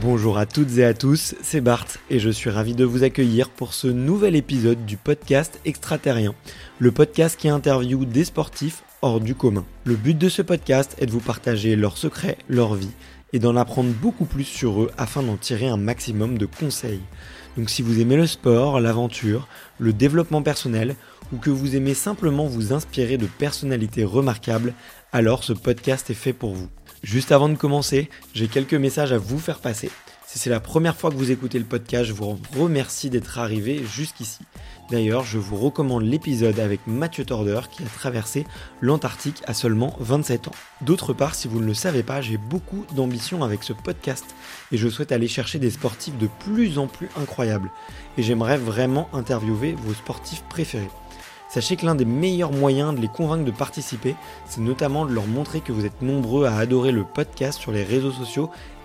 Bonjour à toutes et à tous, c'est Bart et je suis ravi de vous accueillir pour ce nouvel épisode du podcast Extraterrien, le podcast qui interviewe des sportifs hors du commun. Le but de ce podcast est de vous partager leurs secrets, leur vie et d'en apprendre beaucoup plus sur eux afin d'en tirer un maximum de conseils. Donc si vous aimez le sport, l'aventure, le développement personnel ou que vous aimez simplement vous inspirer de personnalités remarquables, alors ce podcast est fait pour vous. Juste avant de commencer, j'ai quelques messages à vous faire passer. Si c'est la première fois que vous écoutez le podcast, je vous remercie d'être arrivé jusqu'ici. D'ailleurs, je vous recommande l'épisode avec Mathieu Torder qui a traversé l'Antarctique à seulement 27 ans. D'autre part, si vous ne le savez pas, j'ai beaucoup d'ambition avec ce podcast et je souhaite aller chercher des sportifs de plus en plus incroyables. Et j'aimerais vraiment interviewer vos sportifs préférés. Sachez que l'un des meilleurs moyens de les convaincre de participer, c'est notamment de leur montrer que vous êtes nombreux à adorer le podcast sur les réseaux sociaux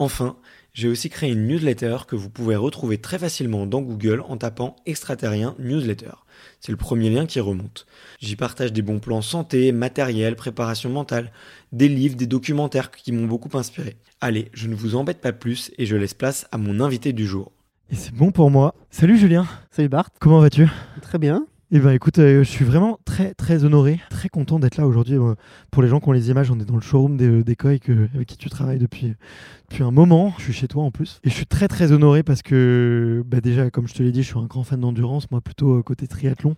Enfin, j'ai aussi créé une newsletter que vous pouvez retrouver très facilement dans Google en tapant extraterrien newsletter. C'est le premier lien qui remonte. J'y partage des bons plans santé, matériel, préparation mentale, des livres, des documentaires qui m'ont beaucoup inspiré. Allez, je ne vous embête pas plus et je laisse place à mon invité du jour. Et c'est bon pour moi. Salut Julien. Salut Bart. Comment vas-tu? Très bien. Eh ben écoute, euh, je suis vraiment très très honoré, très content d'être là aujourd'hui. Euh, pour les gens qui ont les images, on est dans le showroom des, des avec qui tu travailles depuis, depuis un moment. Je suis chez toi en plus. Et je suis très très honoré parce que bah, déjà, comme je te l'ai dit, je suis un grand fan d'endurance, moi plutôt euh, côté triathlon.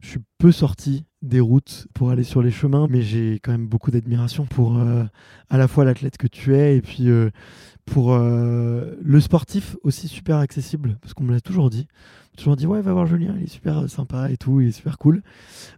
Je suis peu sorti des routes pour aller sur les chemins, mais j'ai quand même beaucoup d'admiration pour à la fois l'athlète que tu es et puis pour le sportif aussi super accessible, parce qu'on me l'a toujours dit toujours dit ouais va voir Julien il est super euh, sympa et tout il est super cool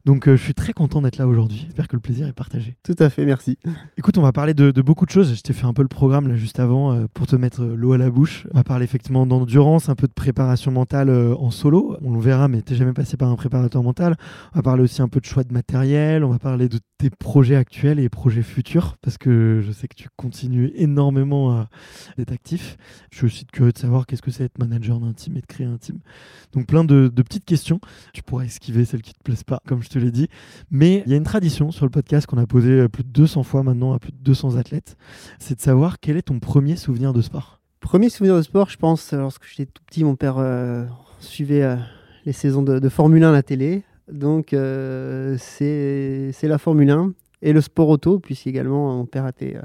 donc euh, je suis très content d'être là aujourd'hui j'espère que le plaisir est partagé tout à fait merci écoute on va parler de, beaucoup de choses je t'ai fait un peu le programme là juste avant euh, pour te mettre l'eau à la bouche on va parler effectivement d'endurance un peu de préparation mentale en solo on le verra mais t'es jamais passé par un préparateur mental on va parler aussi un peu de choix de matériel on va parler de tes projets actuels et projets futurs parce que je sais que tu continues énormément à être actif je suis aussi curieux de savoir qu'est-ce que c'est être manager d'un team et de créer un team donc plein de, petites questions. Tu pourras esquiver celles qui te plaisent pas, comme je te l'ai dit. Mais il y a une tradition sur le podcast qu'on a posé euh, plus de 200 fois maintenant à plus de 200 athlètes. C'est de savoir quel est ton premier souvenir de sport. Premier souvenir de sport, je pense, lorsque j'étais tout petit, mon père euh, suivait euh, les saisons de, Formule 1 à la télé. Donc c'est la Formule 1 et le sport auto, puisqu'également mon père était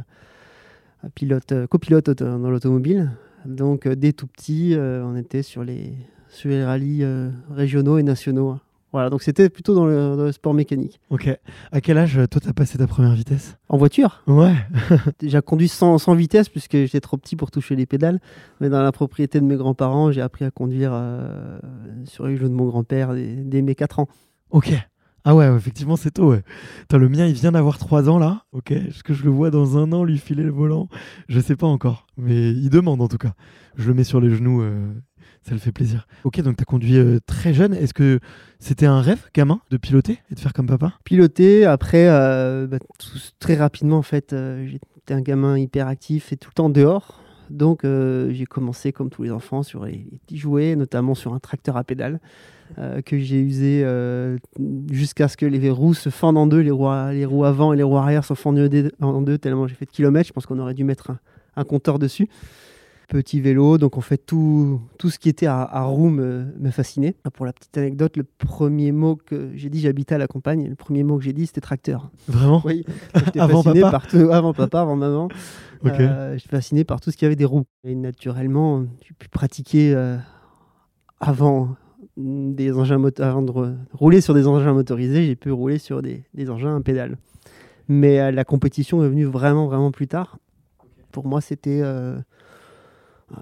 pilote, copilote dans l'automobile. Donc dès tout petit, on était sur les, sur les rallyes euh, régionaux et nationaux. Voilà, donc c'était plutôt dans le, sport mécanique. Ok. À quel âge, toi, tu as passé ta première vitesse? En voiture? Ouais. j'ai conduit sans, sans, vitesse puisque j'étais trop petit pour toucher les pédales. Mais dans la propriété de mes grands-parents, j'ai appris à conduire euh, sur les jeux de mon grand-père dès, mes 4 ans. Ok. Ah ouais, effectivement, c'est tôt. Ouais. le mien, il vient d'avoir 3 ans là. Ok. Est-ce que je le vois dans un an lui filer le volant? Je sais pas encore. Mais il demande en tout cas. Je le mets sur les genoux. Euh, ça le fait plaisir. Ok, donc tu as conduit euh, très jeune. Est-ce que c'était un rêve, gamin, de piloter et de faire comme papa? Piloter, après, euh, bah, très rapidement, en fait, euh, j'étais un gamin hyper actif et tout le temps dehors. Donc j'ai commencé, comme tous les enfants, sur les, petits jouets, notamment sur un tracteur à pédales que j'ai usé jusqu'à ce que les roues se fendent en deux, les roues, les roues avant et les roues arrière se fendent en deux, tellement j'ai fait de kilomètres. Je pense qu'on aurait dû mettre un compteur dessus. Petit vélo. Donc en fait, tout, tout ce qui était à, à roue me, me, fascinait. Pour la petite anecdote, le premier mot que j'ai dit, j'habitais à la campagne, le premier mot que j'ai dit, c'était tracteur. Vraiment Oui. avant papa par tout, Avant papa, avant maman. Okay. Euh, je suis fasciné par tout ce qui avait des roues. Et naturellement, j'ai pu pratiquer euh, avant, des engins avant de rouler sur des engins motorisés, j'ai pu rouler sur des, des engins à pédale. Mais euh, la compétition est venue vraiment, vraiment plus tard. Pour moi, c'était euh,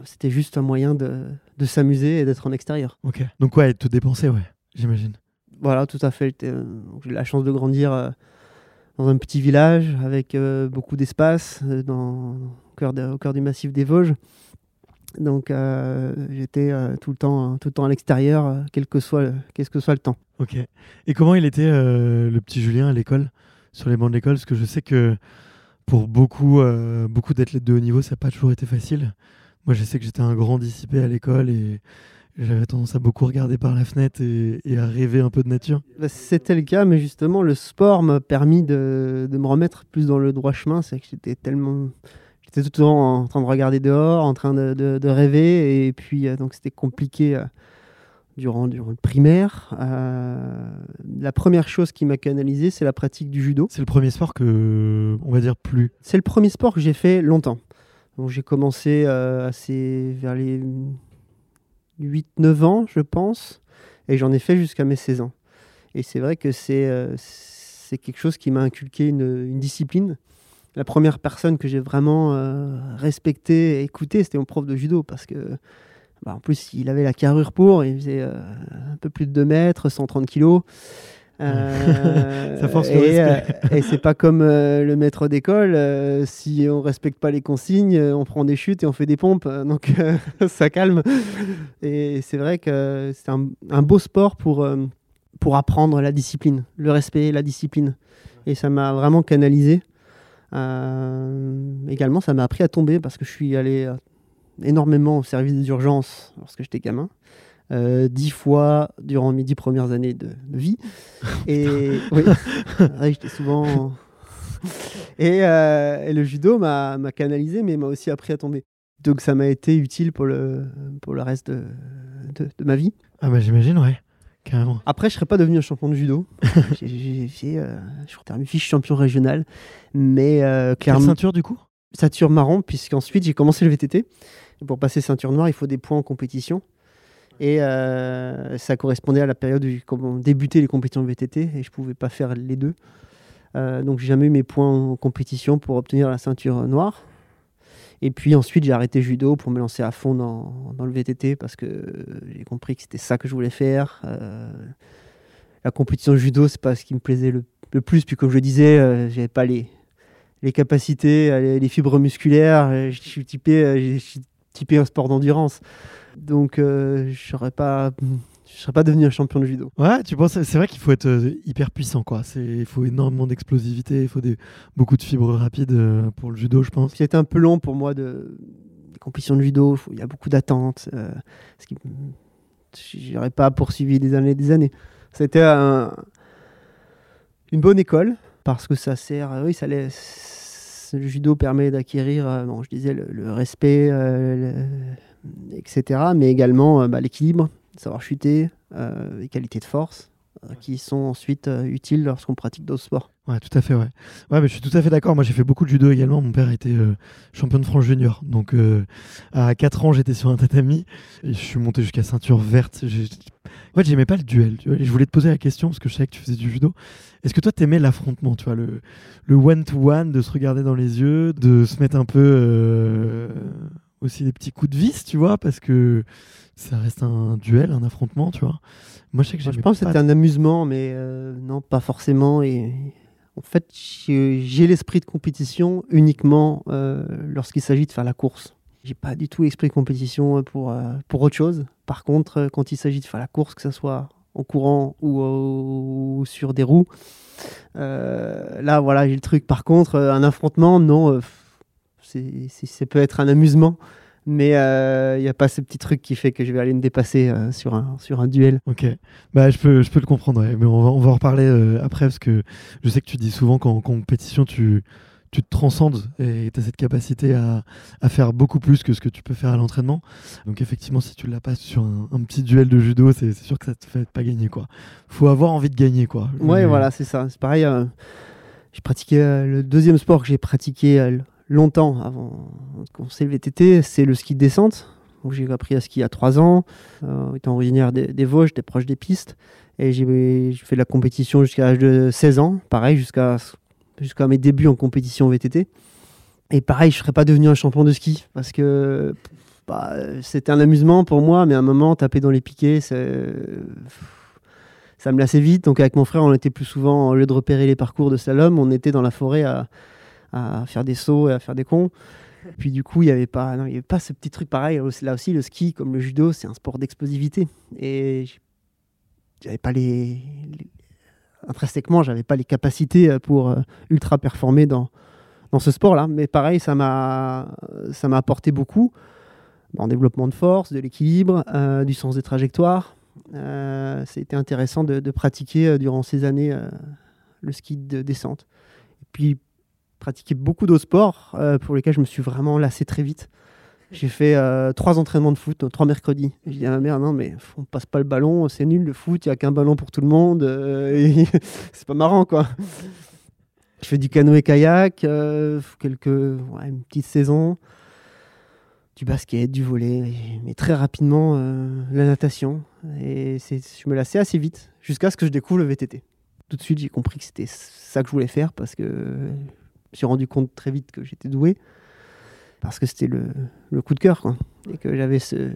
c'était juste un moyen de, de s'amuser et d'être en extérieur. Ok. Donc ouais, te dépenser, ouais, j'imagine. Voilà, tout à fait. Euh, j'ai eu la chance de grandir euh, dans un petit village avec euh, beaucoup d'espace dans au cœur, de, au cœur du massif des Vosges. Donc euh, j'étais euh, tout le temps, tout le temps à l'extérieur, euh, quel que soit, que soit le temps. Ok. Et comment il était le petit Julien à l'école, sur les bancs de l'école? Parce que je sais que pour beaucoup, beaucoup d'athlètes de haut niveau, ça n'a pas toujours été facile. Moi, je sais que j'étais un grand dissipé à l'école et j'avais tendance à beaucoup regarder par la fenêtre et, et à rêver un peu de nature. Bah, C'était le cas, mais justement, le sport m'a permis de, de, me remettre plus dans le droit chemin. C'est que j'étais tellement j'étais tout le temps en train de regarder dehors, en train de, de, de rêver, et puis euh, donc c'était compliqué euh, durant, durant le primaire. Euh, la première chose qui m'a canalisé, c'est la pratique du judo. C'est le premier sport que, on va dire, plus. C'est le premier sport que j'ai fait longtemps. Donc j'ai commencé euh, assez vers les 8-9 ans, je pense, et j'en ai fait jusqu'à mes 16 ans. Et c'est vrai que c'est euh, quelque chose qui m'a inculqué une, discipline la première personne que j'ai vraiment euh, respectée et écoutée, c'était mon prof de judo parce que, bah, en plus, il avait la carrure pour, il faisait un peu plus de 2 mètres, 130 kilos. Euh, Ça force le et, respect. et c'est pas comme euh, le maître d'école, euh, si on respecte pas les consignes, on prend des chutes et on fait des pompes, donc ça calme. Et c'est vrai que c'est un, un, beau sport pour, pour apprendre la discipline, le respect la discipline. Et ça m'a vraiment canalisé. Euh, également, ça m'a appris à tomber parce que je suis allé euh, énormément au service des urgences lorsque j'étais gamin. Euh, dix fois durant mes dix premières années de, de vie. Et oui, ouais, j'étais souvent. et, euh, et, le judo m'a canalisé, mais m'a aussi appris à tomber. Donc ça m'a été utile pour le, pour le reste de, de, de ma vie. Ah bah j'imagine, ouais. Carrément. Après, je serais pas devenu un champion de judo. j'ai fait, euh, je crois, fiche champion régional, mais euh, clairement. Quelle ceinture du coup? Ceinture marron, puisqu'ensuite j'ai commencé le VTT. Pour passer ceinture noire, il faut des points en compétition. Et euh, ça correspondait à la période où on débutait les compétitions de VTT et je pouvais pas faire les deux. Euh, donc j'ai jamais eu mes points en compétition pour obtenir la ceinture noire. Et puis ensuite, j'ai arrêté judo pour me lancer à fond dans, le VTT parce que j'ai compris que c'était ça que je voulais faire. Euh, la compétition de judo, c'est pas ce qui me plaisait le, plus. Puis comme je le disais, euh, j'avais pas les, capacités, les, fibres musculaires. Je suis typé, je suis typé sport d'endurance. Donc euh, je serais pas je serais pas devenu un champion de judo. Ouais, tu penses, c'est vrai qu'il faut être euh, hyper puissant, quoi. Il faut énormément d'explosivité, il faut des, beaucoup de fibres rapides euh, pour le judo, je pense. C'était un peu long pour moi de des compétitions de judo. Il y a beaucoup d'attentes. Euh, ce qui, j'aurais pas poursuivi des années, des années. C'était un, une bonne école parce que ça sert. Oui, ça laisse. Le judo permet d'acquérir, bon, je disais, le, le respect, le, etc. Mais également bah, l'équilibre savoir chuter, euh, les qualités de force, euh, qui sont ensuite euh, utiles lorsqu'on pratique d'autres sports. Ouais, tout à fait, ouais. Ouais, mais je suis tout à fait d'accord. Moi, j'ai fait beaucoup de judo également. Mon père était euh, champion de France junior. Donc, euh, à 4 ans, j'étais sur un tatami et je suis monté jusqu'à ceinture verte. En fait, j'aimais pas le duel. Tu vois, je voulais te poser la question parce que je savais que tu faisais du judo. Est-ce que toi, t'aimais l'affrontement, tu vois, le, le one-to-one, de se regarder dans les yeux, de se mettre un peu euh, aussi des petits coups de vis, tu vois, parce que ça reste un duel, un affrontement, tu vois. Moi, je sais que je pense que c'était un amusement, mais euh, non, pas forcément. Et en fait, j'ai l'esprit de compétition uniquement euh, lorsqu'il s'agit de faire la course. J'ai pas du tout l'esprit de compétition pour, euh, pour autre chose. Par contre, quand il s'agit de faire la course, que ce soit en courant ou, sur des roues, là, voilà, j'ai le truc. Par contre, un affrontement, non, c'est ça peut être un amusement mais il euh, n'y a pas ce petit truc qui fait que je vais aller me dépasser euh, sur, un, sur un duel. Ok, bah, je, peux, je peux le comprendre, ouais. mais on va, on va en reparler euh, après, parce que je sais que tu dis souvent qu'en compétition, tu, tu te transcendes et tu as cette capacité à, à, faire beaucoup plus que ce que tu peux faire à l'entraînement. Donc effectivement, si tu l'as pas sur un, petit duel de judo, c'est sûr que ça te fait pas gagner. quoi. faut avoir envie de gagner. quoi. Ouais, voilà, c'est ça. C'est pareil. Euh, j'ai pratiqué le deuxième sport que j'ai pratiqué longtemps avant de commencer le VTT, c'est le ski de descente. J'ai appris à skier à 3 ans, étant originaire des, Vosges, j'étais proche des pistes. Et j'ai fait de la compétition jusqu'à l'âge de 16 ans, pareil, jusqu'à jusqu'à mes débuts en compétition VTT. Et pareil, je ne serais pas devenu un champion de ski parce que bah, c'était un amusement pour moi, mais à un moment, taper dans les piquets, ça me lassait vite. Donc avec mon frère, on était plus souvent, au lieu de repérer les parcours de slalom, on était dans la forêt à, à faire des sauts et à faire des cons. Puis du coup, il n'y avait, pas, avait pas ce petit truc pareil. Là aussi, le ski, comme le judo, c'est un sport d'explosivité. Et j'avais pas les, intrinsèquement, j'avais pas les capacités euh, pour euh, ultra performer dans, dans ce sport-là. Mais pareil, ça m'a apporté beaucoup en développement de force, de l'équilibre, euh, du sens des trajectoires. C'était intéressant de, pratiquer durant ces années le ski de descente. Puis pratiquer beaucoup d'autres sports pour lesquels je me suis vraiment lassé très vite. J'ai fait euh, trois entraînements de foot, trois mercredis. Je dis à ma mère, non, mais on passe pas le ballon, c'est nul le foot, il n'y a qu'un ballon pour tout le monde. Euh, c'est pas marrant, quoi. Je fais du canoë-kayak, euh, quelques, une petite saison, du basket, du volet, mais très rapidement la natation. Et je me lassais assez vite, jusqu'à ce que je découvre le VTT. Tout de suite, j'ai compris que c'était ça que je voulais faire parce que me suis rendu compte très vite que j'étais doué parce que c'était le, coup de cœur. Et que j'avais ce,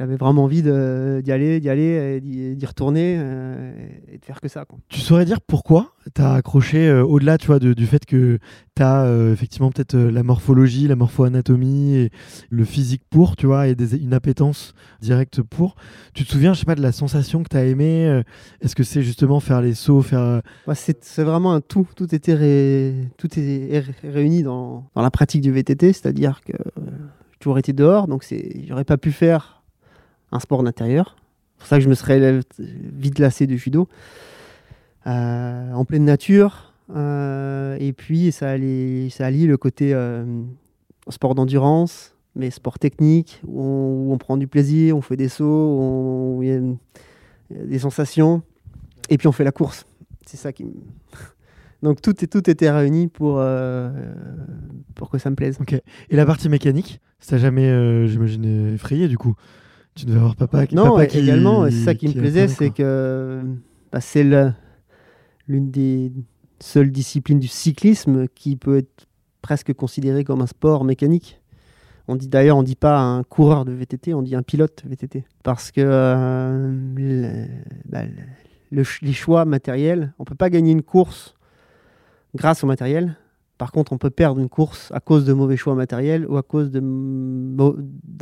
j'avais vraiment envie d'y aller, d'y aller, d'y retourner euh, et de faire que ça. Quoi. Tu saurais dire pourquoi tu as accroché euh, au-delà tu vois, du fait que tu as euh, effectivement peut-être la morphologie, la morpho-anatomie et le physique pour, tu vois, et des, une appétence directe pour. Tu te souviens, je sais pas, de la sensation que tu as aimé Est-ce que c'est justement faire les sauts faire... c'est vraiment un tout. Tout était tout est réuni dans, dans la pratique du VTT, c'est-à-dire que j'ai toujours été dehors, donc j'aurais pas pu faire un sport d'intérieur. C'est pour ça que je me serais vite lassé du judo. Euh, en pleine nature. Euh, et puis, ça allie, le côté euh, sport d'endurance, mais sport technique, où on, prend du plaisir, on fait des sauts, il y a des sensations. Et puis, on fait la course. C'est ça qui Donc tout, tout était réuni pour, pour que ça me plaise. Ok. Et la partie mécanique, ça jamais, j'imagine, effrayé du coup? Tu devais avoir papa qui. Non, papa également, c'est ça qui, me plaisait, c'est que bah, c'est l'une des seules disciplines du cyclisme qui peut être presque considérée comme un sport mécanique. On dit d'ailleurs, on dit pas un coureur de VTT, on dit un pilote VTT, parce que euh, bah, les choix matériels, on peut pas gagner une course grâce au matériel. Par contre, on peut perdre une course à cause de mauvais choix matériels ou à cause d'un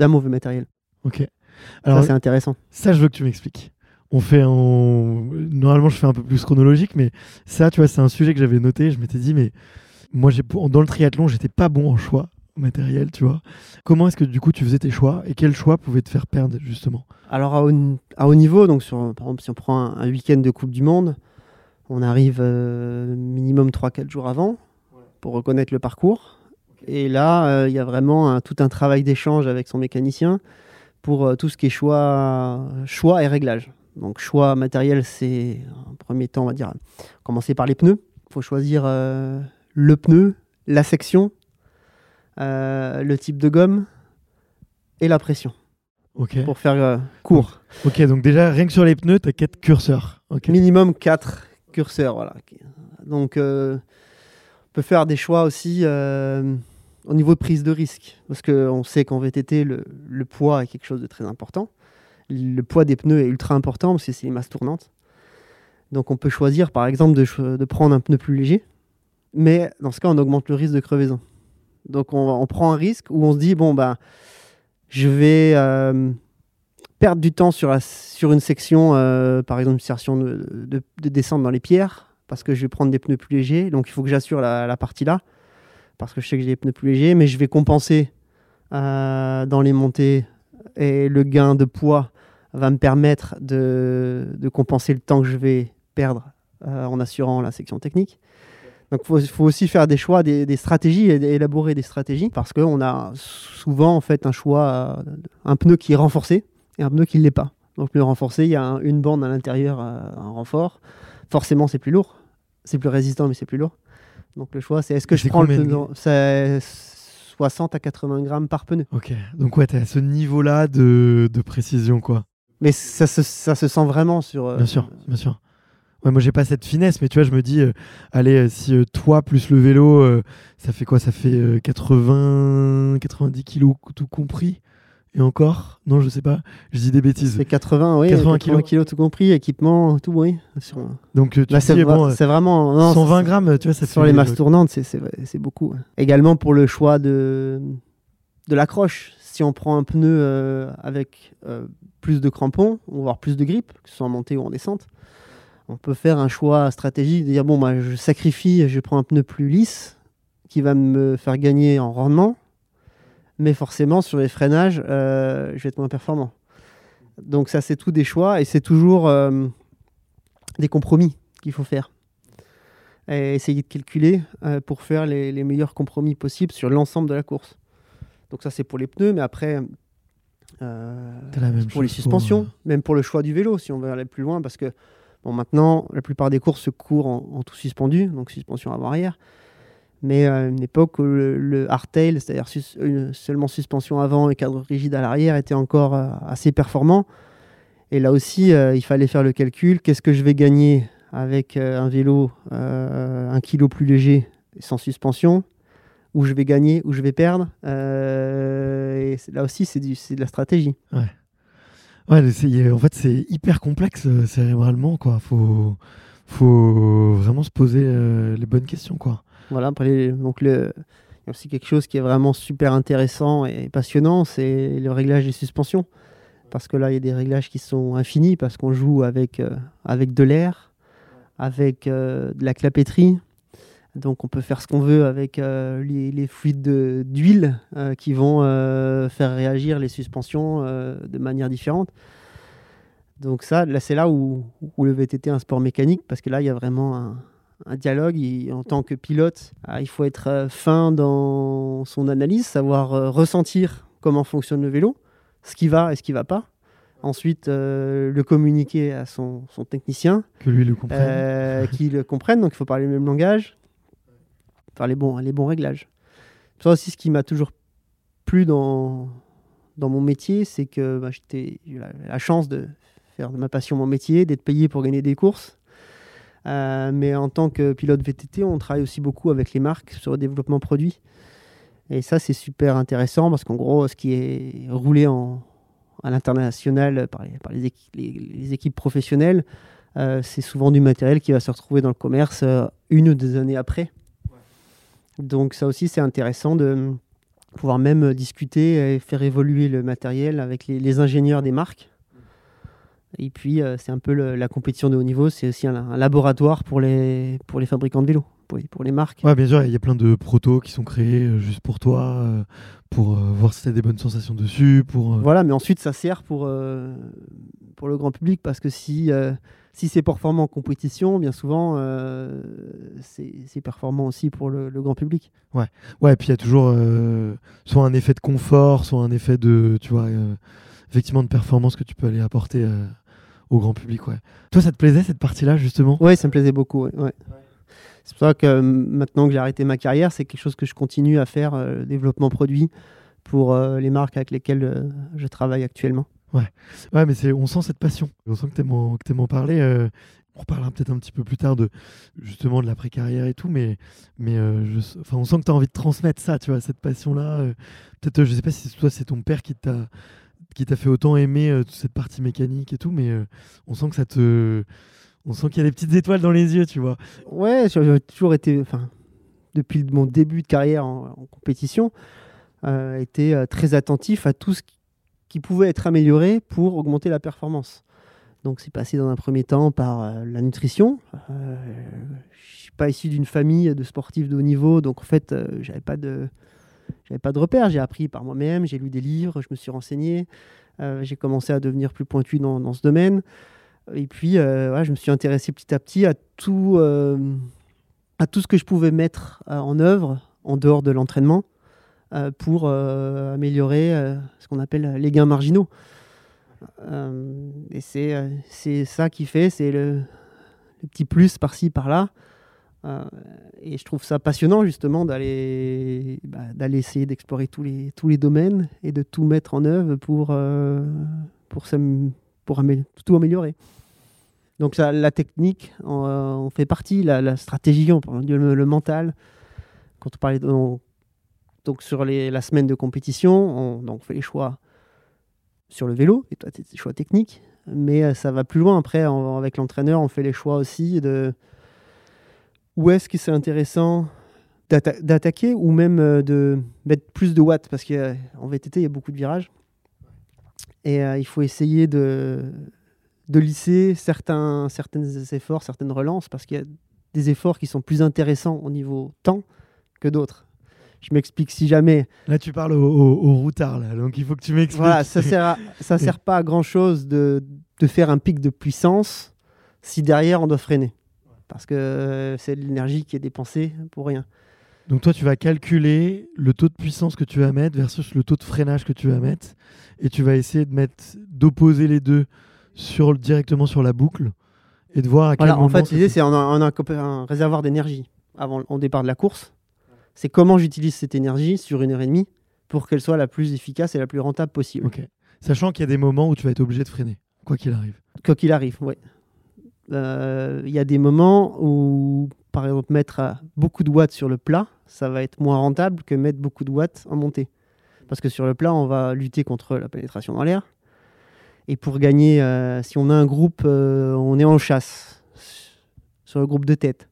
mauvais matériel. Ok. Alors, c'est intéressant. Ça, je veux que tu m'expliques. On fait en... Normalement, je fais un peu plus chronologique, mais ça, tu vois, c'est un sujet que j'avais noté. Je m'étais dit, mais moi, dans le triathlon, j'étais pas bon en choix matériel, tu vois. Comment est-ce que du coup tu faisais tes choix et quel choix pouvait te faire perdre justement? Alors à haut, niveau, donc sur, par exemple si on prend un, week-end de Coupe du Monde, on arrive euh, minimum 3-4 jours avant pour reconnaître le parcours. Et là, euh, il y a vraiment tout un travail d'échange avec son mécanicien pour euh, tout ce qui est choix, choix et réglage. Donc choix matériel, c'est en premier temps, on va dire, commencer par les pneus. Il faut choisir euh, le pneu, la section, euh, le type de gomme et la pression. Ok. Pour faire court. Ok, donc déjà, rien que sur les pneus, tu as 4 curseurs. Minimum 4 curseurs, voilà. Donc, on peut faire des choix aussi au niveau de prise de risque, parce qu'on sait qu'en VTT, le, poids est quelque chose de très important. Le poids des pneus est ultra important parce que c'est une masse tournante. Donc on peut choisir par exemple de, prendre un pneu plus léger, mais dans ce cas on augmente le risque de crevaison. Donc on, prend un risque où on se dit bon bah je vais euh, perdre du temps sur, sur une section, euh, par exemple une section de, descente dans les pierres, parce que je vais prendre des pneus plus légers, donc il faut que j'assure la partie là parce que je sais que j'ai des pneus plus légers, mais je vais compenser euh, dans les montées et le gain de poids va me permettre de, compenser le temps que je vais perdre euh, en assurant la section technique. Donc il faut, aussi faire des choix, des, stratégies élaborer des stratégies parce qu'on a souvent en fait un choix, un pneu qui est renforcé et un pneu qui ne l'est pas. Donc le renforcé, il y a une bande à l'intérieur, un renfort. Forcément, c'est plus lourd. C'est plus résistant, mais c'est plus lourd. Donc le choix, c'est est-ce que je prends le pneu C'est 60 à 80 grammes par pneu. Ok, donc ouais, tu es à ce niveau-là de, de, précision, quoi. Mais ça se, ça se sent vraiment sur... Euh, bien sûr, bien sûr. Ouais, moi, j'ai pas cette finesse, mais tu vois, je me dis, euh, allez, euh, si toi plus le vélo, ça fait quoi? Ça fait 80, 90 kilos tout compris? Et encore Non, je sais pas. Je dis des bêtises. C'est 80, oui. 80, kilos. tout compris, équipement, tout, oui. Donc tu bah, c'est bon, vraiment 120 grammes, tu vois, ça sur les masses tournantes, c'est beaucoup. Également pour le choix de de l'accroche. Si on prend un pneu euh, avec euh, plus de crampons, on va avoir plus de grippe, que ce soit en montée ou en descente. On peut faire un choix stratégique de dire bon, moi, je sacrifie, je prends un pneu plus lisse qui va me faire gagner en rendement mais forcément sur les freinages, euh, je vais être moins performant. Donc ça, c'est tout des choix et c'est toujours euh, des compromis qu'il faut faire. Et essayer de calculer euh, pour faire les, meilleurs compromis possibles sur l'ensemble de la course. Donc ça, c'est pour les pneus, mais après, pour les suspensions, même pour le choix du vélo, si on veut aller plus loin, parce que bon, maintenant, la plupart des courses se courent en, en tout suspendu, donc suspension avant-arrière. Mais à une époque où le, hardtail, c'est-à-dire seulement suspension avant et cadre rigide à l'arrière, était encore euh, assez performant. Et là aussi, euh, il fallait faire le calcul. Qu'est-ce que je vais gagner avec euh, un vélo un kilo plus léger sans suspension? Où je vais gagner, où je vais perdre? Et Là aussi, c'est de la stratégie. Ouais. Ouais, en fait, c'est hyper complexe cérébralement. Il faut, faut vraiment se poser les bonnes questions. quoi. Voilà, après, donc le, il y a aussi quelque chose qui est vraiment super intéressant et passionnant, c'est le réglage des suspensions. Parce que là, il y a des réglages qui sont infinis, parce qu'on joue avec, euh, avec de l'air, avec euh, de la clapétrie. Donc on peut faire ce qu'on veut avec euh, les, les, fluides d'huile qui vont faire réagir les suspensions de manière différente. Donc ça, là, c'est là où, où, le VTT est un sport mécanique, parce que là, il y a vraiment un, un dialogue. en tant que pilote, ah, il faut être euh, fin dans son analyse, savoir euh, ressentir comment fonctionne le vélo, ce qui va et ce qui va pas. Ensuite, euh, le communiquer à son, technicien. Que lui le comprenne. qu'il le comprenne, donc il faut parler le même langage, faire les bons, les bons réglages. Ça aussi, ce qui m'a toujours plu dans, dans mon métier, c'est que bah, j'ai eu la chance de faire de ma passion mon métier, d'être payé pour gagner des courses. Euh, mais en tant que pilote VTT, on travaille aussi beaucoup avec les marques sur le développement produit. Et ça, c'est super intéressant parce qu'en gros, ce qui est roulé en, à l'international par, les, par les, équipes, professionnelles, euh, c'est souvent du matériel qui va se retrouver dans le commerce euh, une ou deux années après. Donc ça aussi, c'est intéressant de pouvoir même discuter et faire évoluer le matériel avec les ingénieurs des marques et puis, euh, c'est un peu la compétition de haut niveau. C'est aussi un, laboratoire pour les, pour les fabricants de vélos, pour, pour, les marques. Ouais, bien sûr, il y a plein de protos qui sont créés euh, juste pour toi, euh, pour voir si tu as des bonnes sensations dessus. Pour, Voilà, mais ensuite, ça sert pour, pour le grand public parce que si, si c'est performant en compétition, bien souvent, c'est performant aussi pour le, le, grand public. Ouais, ouais et puis il y a toujours soit un effet de confort, soit un effet de. Tu vois effectivement de performance que tu peux aller apporter euh, au grand public. Ouais. Toi, ça te plaisait cette partie-là, justement? Oui, ça me plaisait beaucoup. Ouais. C'est pour ça que euh, maintenant que j'ai arrêté ma carrière, c'est quelque chose que je continue à faire, euh, développement produit, pour les marques avec lesquelles je travaille actuellement. Ouais, ouais mais c'est, on sent cette passion. On sent que tu aimes en parler. on reparlera peut-être un petit peu plus tard de justement de l'après-carrière et tout, mais, mais je, on sent que tu as envie de transmettre ça, tu vois, cette passion-là. peut-être, je sais pas si toi, c'est ton père qui t'a qui t'a fait autant aimer euh, cette partie mécanique et tout, mais euh, on sent que ça te. On sent qu'il y a des petites étoiles dans les yeux, tu vois. Ouais, j'ai toujours été. Enfin, depuis mon début de carrière en, compétition, euh, été très attentif à tout ce qui, pouvait être amélioré pour augmenter la performance. Donc c'est passé dans un premier temps par la nutrition. je ne suis pas issu d'une famille de sportifs de haut niveau, donc en fait, j'avais pas de j'avais pas de repères. J'ai appris par moi-même, j'ai lu des livres, je me suis renseigné. Euh, j'ai commencé à devenir plus pointu dans, ce domaine. Et puis, euh, je me suis intéressé petit à petit à tout, euh, à tout ce que je pouvais mettre en œuvre en dehors de l'entraînement pour améliorer ce qu'on appelle les gains marginaux. Et c'est ça qui fait, c'est le petit plus par-ci, par-là. Euh, et je trouve ça passionnant justement d'aller bah, d'aller essayer d'explorer tous les, tous les domaines et de tout mettre en œuvre pour, euh, pour, pour tout améliorer. Donc la technique, euh, on fait partie, la, stratégie, on parle le, mental. Quand on parlait de, on- donc sur la semaine de compétition, on, fait les choix sur le vélo, et toi, des choix techniques, mais ça va plus loin après, en- avec l'entraîneur, on fait les choix aussi de où est-ce que c'est intéressant d'atta- d'attaquer ou même euh, de mettre plus de watts, parce qu'en VTT, il y a beaucoup de virages, et euh, il faut essayer de, de lisser certains, certains efforts, certaines relances, parce qu'il y a des efforts qui sont plus intéressants au niveau temps que d'autres. Je m'explique si jamais Là, tu parles au, au, au routard, là, donc il faut que tu m'expliques. voilà, ça sert à- ça sert pas à grand chose de, de faire un pic de puissance si derrière on doit freiner. Parce que euh, c'est de l'énergie qui est dépensée pour rien. Donc toi, tu vas calculer le taux de puissance que tu vas mettre versus le taux de freinage que tu vas mettre, et tu vas essayer de mettre, d'opposer les deux sur directement sur la boucle et de voir à quel Voilà, en moment fait, ça l'idée fait- c'est on a, on a un, réservoir d'énergie avant au départ de la course. C'est comment j'utilise cette énergie sur une heure et demie pour qu'elle soit la plus efficace et la plus rentable possible. Sachant qu'il y a des moments où tu vas être obligé de freiner, quoi qu'il arrive. Quoi qu'il arrive, oui. Euh, Il y a des moments où, par exemple, mettre euh, beaucoup de watts sur le plat, ça va être moins rentable que mettre beaucoup de watts en montée. Parce que sur le plat, on va lutter contre la pénétration dans l'air. Et pour gagner, euh, si on a un groupe, on est en chasse sur le groupe de tête.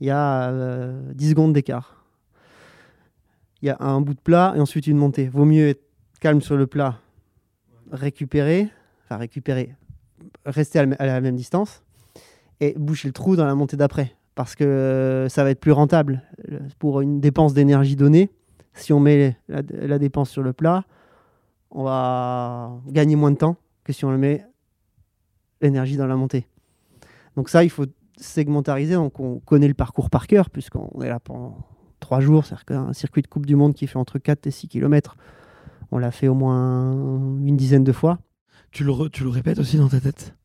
Il y a euh, 10 secondes d'écart. Il y a un bout de plat et ensuite une montée. Vaut mieux être calme sur le plat, récupérer, enfin récupérer, rester à la même distance et boucher le trou dans la montée d'après. Parce que euh, ça va être plus rentable euh, pour une dépense d'énergie donnée. Si on met la, dépense sur le plat, on va gagner moins de temps que si on le met l'énergie dans la montée. Donc ça, il faut segmentariser. Donc on connaît le parcours par cœur puisqu'on est là pendant trois jours. C'est-à-dire qu'un circuit de Coupe du Monde qui fait entre 4 et 6 km, on l'a fait au moins une dizaine de fois. Tu le, tu le répètes aussi dans ta tête,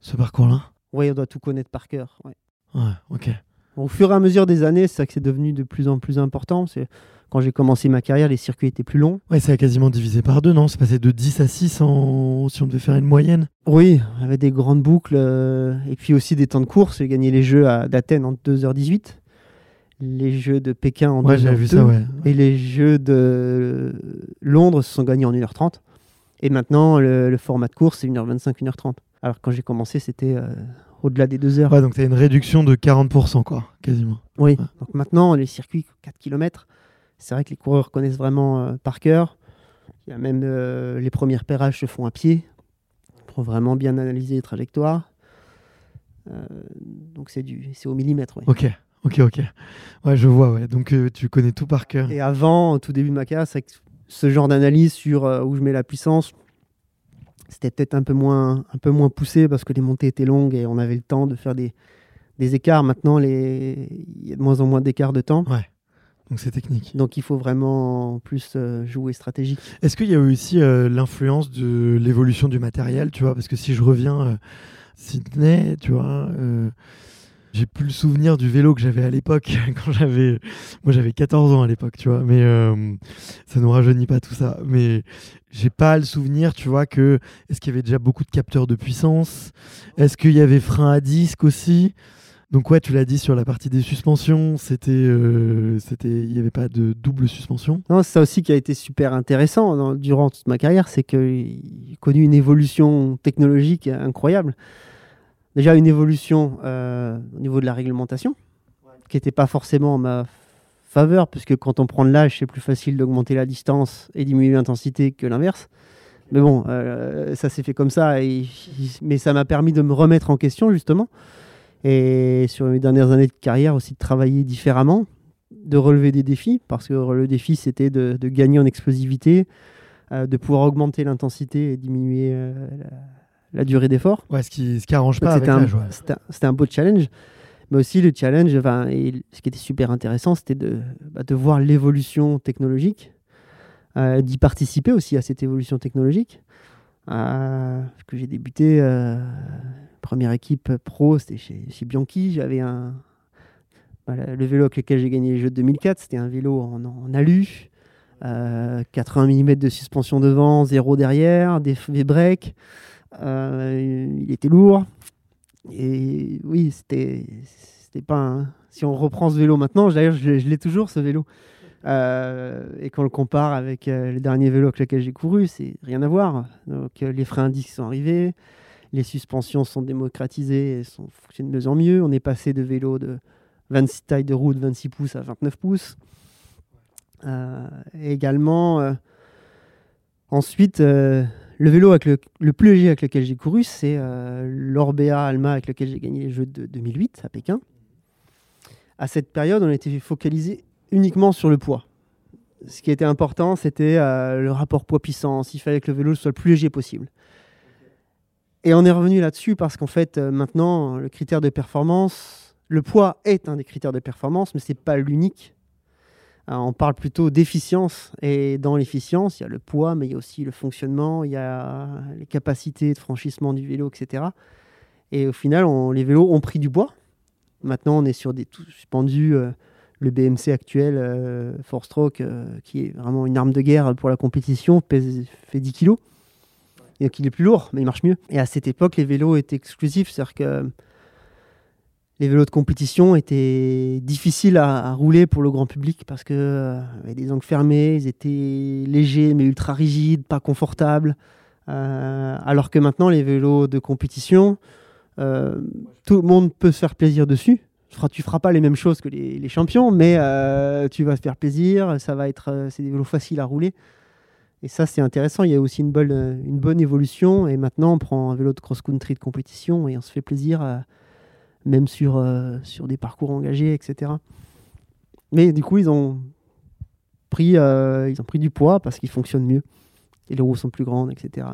ce parcours-là? Oui, on doit tout connaître par cœur. ouais. Ouais, ok. Au fur et à mesure des années, c'est ça que c'est devenu de plus en plus important. C'est quand j'ai commencé ma carrière, les circuits étaient plus longs. Ouais, ça a quasiment divisé par deux, non? C'est passé de 10 à 6 en... si on devait faire une moyenne Oui, avait des grandes boucles euh, et puis aussi des temps de course. J'ai gagné les Jeux à- d'Athènes en 2h18, les Jeux de Pékin en Ouais, 2h02 j'avais vu ça, ouais. et les Jeux de Londres se sont gagnés en 1h30. Et maintenant, le, le format de course, c'est 1h25, 1h30. Alors quand j'ai commencé, c'était euh, au-delà des 2 heures. Ouais, donc tu as une réduction de 40%, quoi, quasiment. Oui, Ouais. donc maintenant, les circuits 4 km, c'est vrai que les coureurs connaissent vraiment euh, par cœur. Il y a même euh, les premiers repérages se font à pied pour vraiment bien analyser les trajectoires. Euh, donc c'est du, c'est au millimètre. ouais. Ok, ok, ok. Ouais, je vois, ouais. Donc tu connais tout par cœur. Et avant, au tout début de ma carrière, c'est ce genre d'analyse sur où je mets la puissance, c'était peut-être un peu moins, un peu moins poussé parce que les montées étaient longues et on avait le temps de faire des, des écarts. Maintenant, les... il y a de moins en moins d'écarts de temps. Ouais, donc c'est technique. Donc il faut vraiment plus euh, jouer stratégique. Est-ce qu'il y a eu aussi euh, l'influence de l'évolution du matériel, tu vois? Parce que si je reviens euh, Sydney, tu vois, j'ai plus le souvenir du vélo que j'avais à l'époque quand j'avais, moi j'avais 14 ans à l'époque, tu vois. Mais euh, ça nous rajeunit pas tout ça. Mais j'ai pas le souvenir, tu vois, que est-ce qu'il y avait déjà beaucoup de capteurs de puissance? Est-ce qu'il y avait frein à disque aussi? Donc ouais, tu l'as dit sur la partie des suspensions, c'était, euh, c'était, il n'y avait pas de double suspension. Non, c'est ça aussi qui a été super intéressant durant toute ma carrière, c'est qu'il a connu une évolution technologique incroyable. Déjà une évolution euh, au niveau de la réglementation, qui n'était pas forcément en ma faveur, puisque quand on prend de l'âge, c'est plus facile d'augmenter la distance et diminuer l'intensité que l'inverse. Mais bon, euh, ça s'est fait comme ça, et, mais ça m'a permis de me remettre en question justement. Et sur les dernières années de carrière aussi de travailler différemment, de relever des défis, parce que le défi c'était de, de gagner en explosivité, euh, de pouvoir augmenter l'intensité et diminuer la, la durée d'effort. Ouais, ce qui, ce qui arrange pas C'était un, ouais. un- beau challenge. Mais aussi le challenge, enfin, et ce qui était super intéressant, c'était de, bah, de voir l'évolution technologique, euh, d'y participer aussi à cette évolution technologique. Euh, parce que j'ai débuté, euh, première équipe pro, c'était chez, chez Bianchi. J'avais un, voilà, le vélo avec lequel j'ai gagné les Jeux de 2004, c'était un vélo en, en alu, 80 mm de suspension devant, zéro derrière, des, des breaks. Il était lourd. Et oui, c'était pas. Si on reprend ce vélo maintenant, d'ailleurs, je, l'ai toujours ce vélo. Euh, et quand on le compare avec euh, les derniers vélos avec lesquels j'ai couru, c'est rien à voir. Donc euh, les freins à disque sont arrivés, les suspensions sont démocratisées et sont, fonctionnent de mieux en mieux. On est passé de vélos de 26 tailles de roue de 26 pouces à 29 pouces. Euh, également, euh, ensuite, euh, le vélo avec le, plus léger avec lequel j'ai couru, c'est l'Orbea Alma avec lequel j'ai gagné les Jeux de 2008 à Pékin. À cette période, on était focalisé uniquement sur le poids. Ce qui était important, c'était euh, le rapport poids-puissance. Il fallait que le vélo soit le plus léger possible. Et on est revenu là-dessus parce qu'en fait, euh, maintenant, le critère de performance, le poids est un des critères de performance, mais ce n'est pas l'unique. Euh, on parle plutôt d'efficience. Et dans l'efficience, il y a le poids, mais il y a aussi le fonctionnement, il y a les capacités de franchissement du vélo, etc. Et au final, on- les vélos ont pris du poids. Maintenant, on est sur des tout suspendus. euh, le BMC actuel, euh, Four Stroke, euh, qui est vraiment une arme de guerre pour la compétition, pèse, fait 10 kilos. Et donc il est plus lourd, mais il marche mieux. Et à cette époque, les vélos étaient exclusifs, c'est-à-dire que les vélos de compétition étaient difficiles à, à rouler pour le grand public parce que euh, avaient des angles fermés, ils étaient légers mais ultra rigides, pas confortables. Euh, alors que maintenant, les vélos de compétition, euh, tout le monde peut se faire plaisir dessus. Tu feras, feras pas les mêmes choses que les, champions, mais euh, tu vas te faire plaisir. Ça va être, c'est des vélos faciles à rouler. Et ça, c'est intéressant. Il y a aussi une bonne, une bonne évolution. Et maintenant, on prend un vélo de cross-country de compétition et on se fait plaisir, euh, même sur, euh, sur des parcours engagés, etc. Mais du coup, ils ont pris, euh, ils ont pris du poids parce qu'ils fonctionnent mieux. Et les roues sont plus grandes, etc.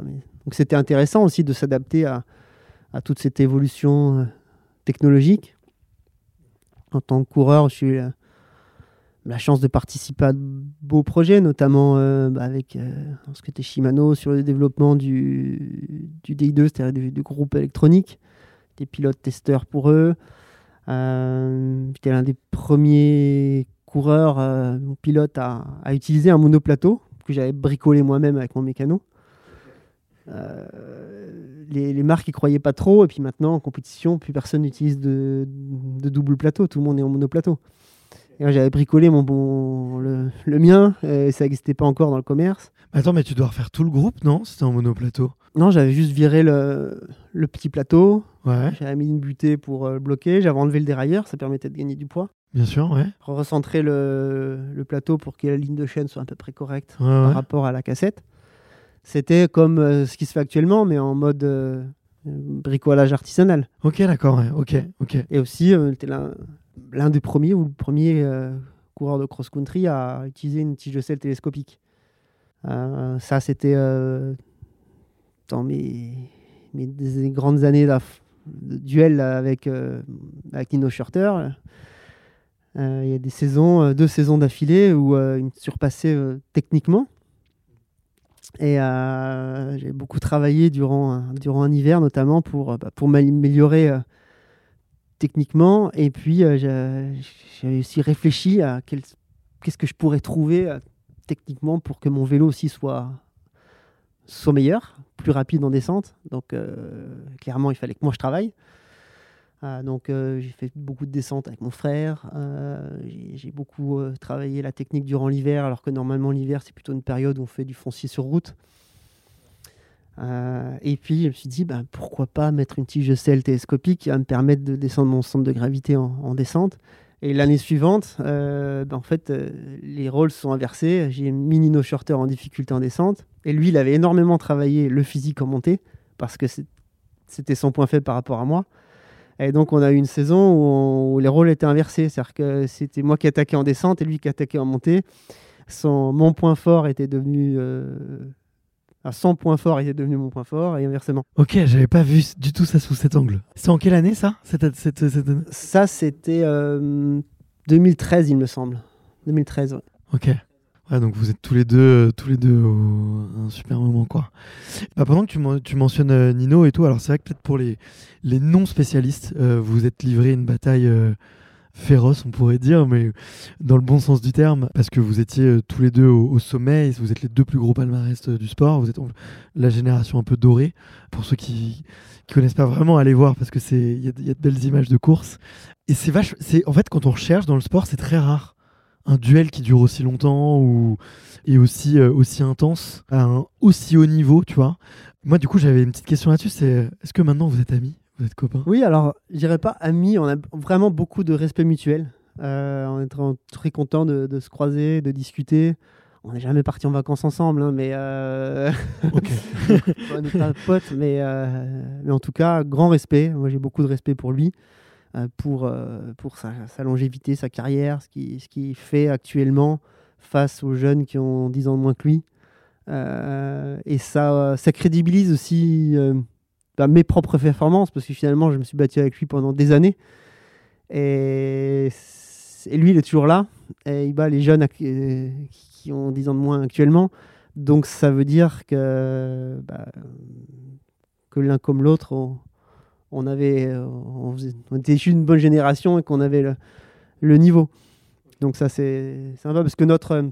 Donc, c'était intéressant aussi de s'adapter à, à toute cette évolution euh, technologique. En tant que coureur, j'ai eu la, chance de participer à de beaux projets, notamment bah, avec ce que était Shimano sur le développement du, du DI2, c'est-à-dire du groupe électronique, des pilotes testeurs pour eux. Euh, J'étais l'un des premiers coureurs, euh, pilotes à, utiliser un monoplateau que j'avais bricolé moi-même avec mon mécano. Euh, les, marques y croyaient pas trop, et puis maintenant en compétition, plus personne n'utilise de, double plateau, tout le monde est en monoplateau. J'avais bricolé mon le mien, et ça n'existait pas encore dans le commerce. Attends, mais tu dois refaire tout le groupe, non? C'était en monoplateau? Non, j'avais juste viré le, le petit plateau, Ouais, j'avais mis une butée pour euh, le bloquer, j'avais enlevé le dérailleur, ça permettait de gagner du poids. bien sûr, ouais. Recentrer le, le plateau pour que la ligne de chaîne soit à peu près correcte Ouais, par ouais. rapport à la cassette. C'était comme euh, ce qui se fait actuellement, mais en mode euh, bricolage artisanal. Ok, d'accord, ouais. Ok, ok. Et aussi, euh, t'es l'un l'un des premiers ou le premier coureur de cross-country à utiliser une tige de sel télescopique. Ça, c'était dans mes, mes des grandes années de duel avec, euh, avec Nino Schurter. Euh, Il y a des saisons, euh, deux saisons d'affilée où il me surpassait techniquement. Et j'ai beaucoup travaillé durant, durant un hiver, notamment pour, bah, pour m'améliorer techniquement. Et puis, j'ai aussi réfléchi à qu'est-ce que je pourrais trouver techniquement pour que mon vélo aussi soit, soit meilleur, plus rapide en descente. Donc, euh, clairement, il fallait que moi je travaille. Euh, donc, euh, j'ai fait beaucoup de descentes avec mon frère. J'ai beaucoup travaillé la technique durant l'hiver, alors que normalement, l'hiver, c'est plutôt une période où on fait du foncier sur route. Et puis, je me suis dit, ben, pourquoi pas mettre une tige de sel télescopique qui va me permettre de descendre mon centre de gravité en, en descente. Et l'année suivante, ben, en fait, les rôles sont inversés. J'ai mis Nino Shorter en difficulté en descente. Et lui, il avait énormément travaillé le physique en montée, parce que c'était son point faible par rapport à moi. Et donc, on a eu une saison où, on- où les rôles étaient inversés. C'est-à-dire que c'était moi qui attaquais en descente et lui qui attaquait en montée. Son, mon point fort était devenu euh, À 100 points forts, il est devenu mon point fort et inversement. Ok, j'avais pas vu du tout ça sous cet angle. C'est en quelle année ça cette, cette, cette année? Ça, c'était euh, 2013, il me semble. 2013, ouais. Ok. Ouais, donc vous êtes tous les deux, euh, tous les deux un super moment quoi. Bah, pendant que tu, men- tu mentionnes euh, Nino et tout, alors c'est vrai que peut-être pour les, les non spécialistes, euh, vous êtes livré une bataille féroce, on pourrait dire, mais dans le bon sens du terme, parce que vous étiez tous les deux au, au sommet, et vous êtes les deux plus gros palmarès du sport, vous êtes la génération un peu dorée. Pour ceux qui qui connaissent pas vraiment, allez voir parce que c'est il y, a- il y a de belles images de course. Et c'est vache, c'est en fait quand on recherche dans le sport, c'est très rare un duel qui dure aussi longtemps ou et aussi euh, aussi intense à un aussi haut niveau, tu vois. Moi, du coup, j'avais une petite question là-dessus. C'est est-ce que maintenant vous êtes amis, vous êtes copains? Oui, alors, je dirais pas amis, on a vraiment beaucoup de respect mutuel. Euh, on est très, très content de, de se croiser, de discuter. On n'est jamais parti en vacances ensemble, hein, mais euh, Ok. on n'est pas potes, mais, euh, mais en tout cas, grand respect. Moi, j'ai beaucoup de respect pour lui, euh, pour, euh, pour sa, longévité, sa carrière, ce qu'il ce qu'il fait actuellement face aux jeunes qui ont 10 ans de moins que lui. Euh, et ça, ça crédibilise aussi euh, bah, mes propres performances, parce que finalement, je me suis battu avec lui pendant des années. Et, lui, il est toujours là. Et il bat les jeunes euh, qui ont 10 ans de moins actuellement. Donc ça veut dire que, bah, que l'un comme l'autre, on avait, euh, on, faisait- on était issus d'une bonne génération et qu'on avait le, le niveau. Donc ça c'est sympa parce que notre, euh,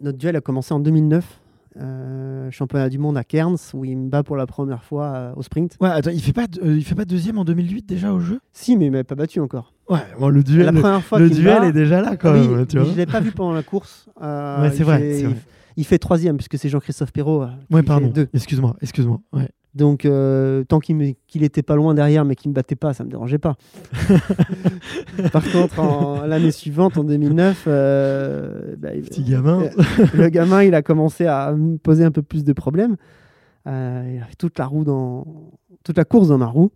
notre duel a commencé en 2009, euh, championnat du monde à Cairns, où il me bat pour la première fois euh, au sprint. Ouais, attends, il fait pas, euh, il fait pas deuxième en 2008 déjà au jeu? Si, mais il m'avait pas battu encore. Ouais, bon, le duel, la première fois le duel bat- est déjà là quand oui, même, tu vois. je l'ai pas vu pendant la course. Ouais, c'est il vrai, il, vrai. il fait troisième puisque c'est Jean-Christophe Perrault. Ouais, pardon. Excuse-moi, excuse-moi. Ouais. Donc, euh, tant qu'il qu'il était pas loin derrière, mais qu'il me battait pas, ça me dérangeait pas. Par contre, l'année suivante, en 2009, euh, bah, il- Petit gamin. euh, le gamin, il a commencé à me poser un peu plus de problèmes. Euh, il a fait toute la roue dans toute la course dans ma roue.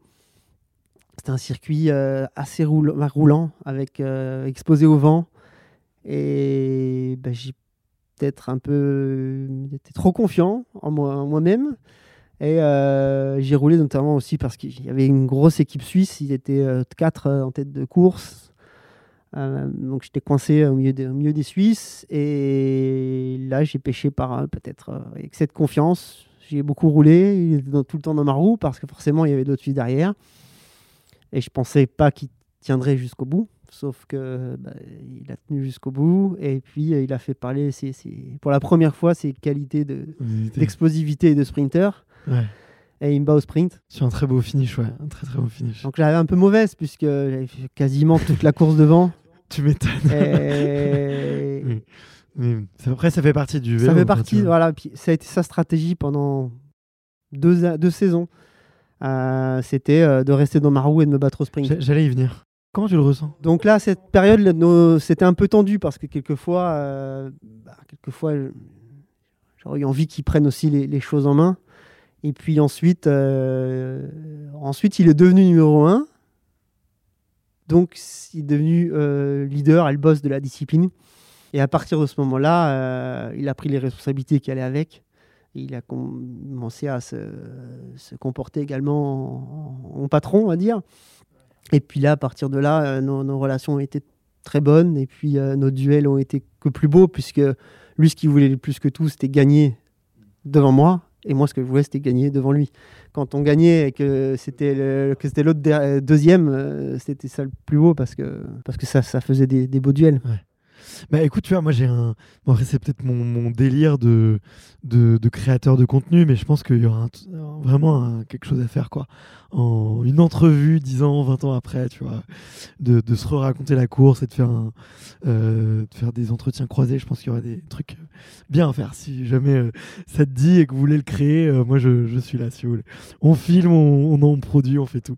C'était un circuit assez roul- roulant, avec exposé au vent. Et bah, j'ai peut-être un peu été trop confiant en moi- en moi-même. Et euh, j'ai roulé notamment aussi parce qu'il y avait une grosse équipe suisse. Ils étaient euh, quatre euh, en tête de course. Euh, donc j'étais coincé au milieu, des, au milieu des Suisses. Et là, j'ai pêché par peut-être excès de confiance. J'ai beaucoup roulé. Il était dans- tout le temps dans ma roue parce que forcément, il y avait d'autres Suisses derrière. Et je pensais pas qu'il tiendrait jusqu'au bout. Sauf que bah, il a tenu jusqu'au bout. Et puis, euh, il a fait parler, ses- ses- pour la première fois, ses qualités de- d'explosivité et de sprinter. Ouais. Et il me bat au sprint. Sur un très beau finish, ouais. Un très très beau finish. Donc j'avais un peu mauvaise puisque j'avais fait quasiment toute la course devant. Tu m'étonnes. Et Oui. Après, ça fait partie du vélo. ça fait partie, tu voilà. Puis ça a été sa stratégie pendant deux, a- deux saisons. Euh, C'était euh, de rester dans ma roue et de me battre au sprint. J'a- J'allais y venir. Comment tu le ressens? Donc là, cette période, nos- c'était un peu tendu parce que quelquefois, euh, bah, quelquefois, j'aurais eu envie qu'ils prennent aussi les, les choses en main. Et puis ensuite, euh, ensuite, il est devenu numéro un. Donc, il est devenu euh, leader et le boss de la discipline. Et à partir de ce moment-là, euh, il a pris les responsabilités qui allaient avec. Il a commencé à se, comporter également en, patron, on va dire. Et puis là, à partir de là, nos, nos relations ont été très bonnes. Et puis nos duels ont été que plus beaux, puisque lui, ce qu'il voulait le plus que tout, c'était gagner devant moi. Et moi, ce que je voulais, c'était gagner devant lui. Quand on gagnait et que c'était l'autre der- deuxième, euh, c'était ça le plus beau parce que, ça, faisait des beaux duels. Bah écoute, tu vois, moi j'ai un. Bon, après, c'est peut-être mon, délire de, de, créateur de contenu, mais je pense qu'il y aura un- vraiment quelque chose à faire, quoi. En une entrevue, 10 ans, 20 ans après, tu vois, de, de se raconter la course et de faire, euh, de faire des entretiens croisés. Je pense qu'il y aura des trucs bien à faire. Si jamais euh, ça te dit et que vous voulez le créer, euh, moi je, je suis là, si vous voulez. On filme, on, on en produit, on fait tout.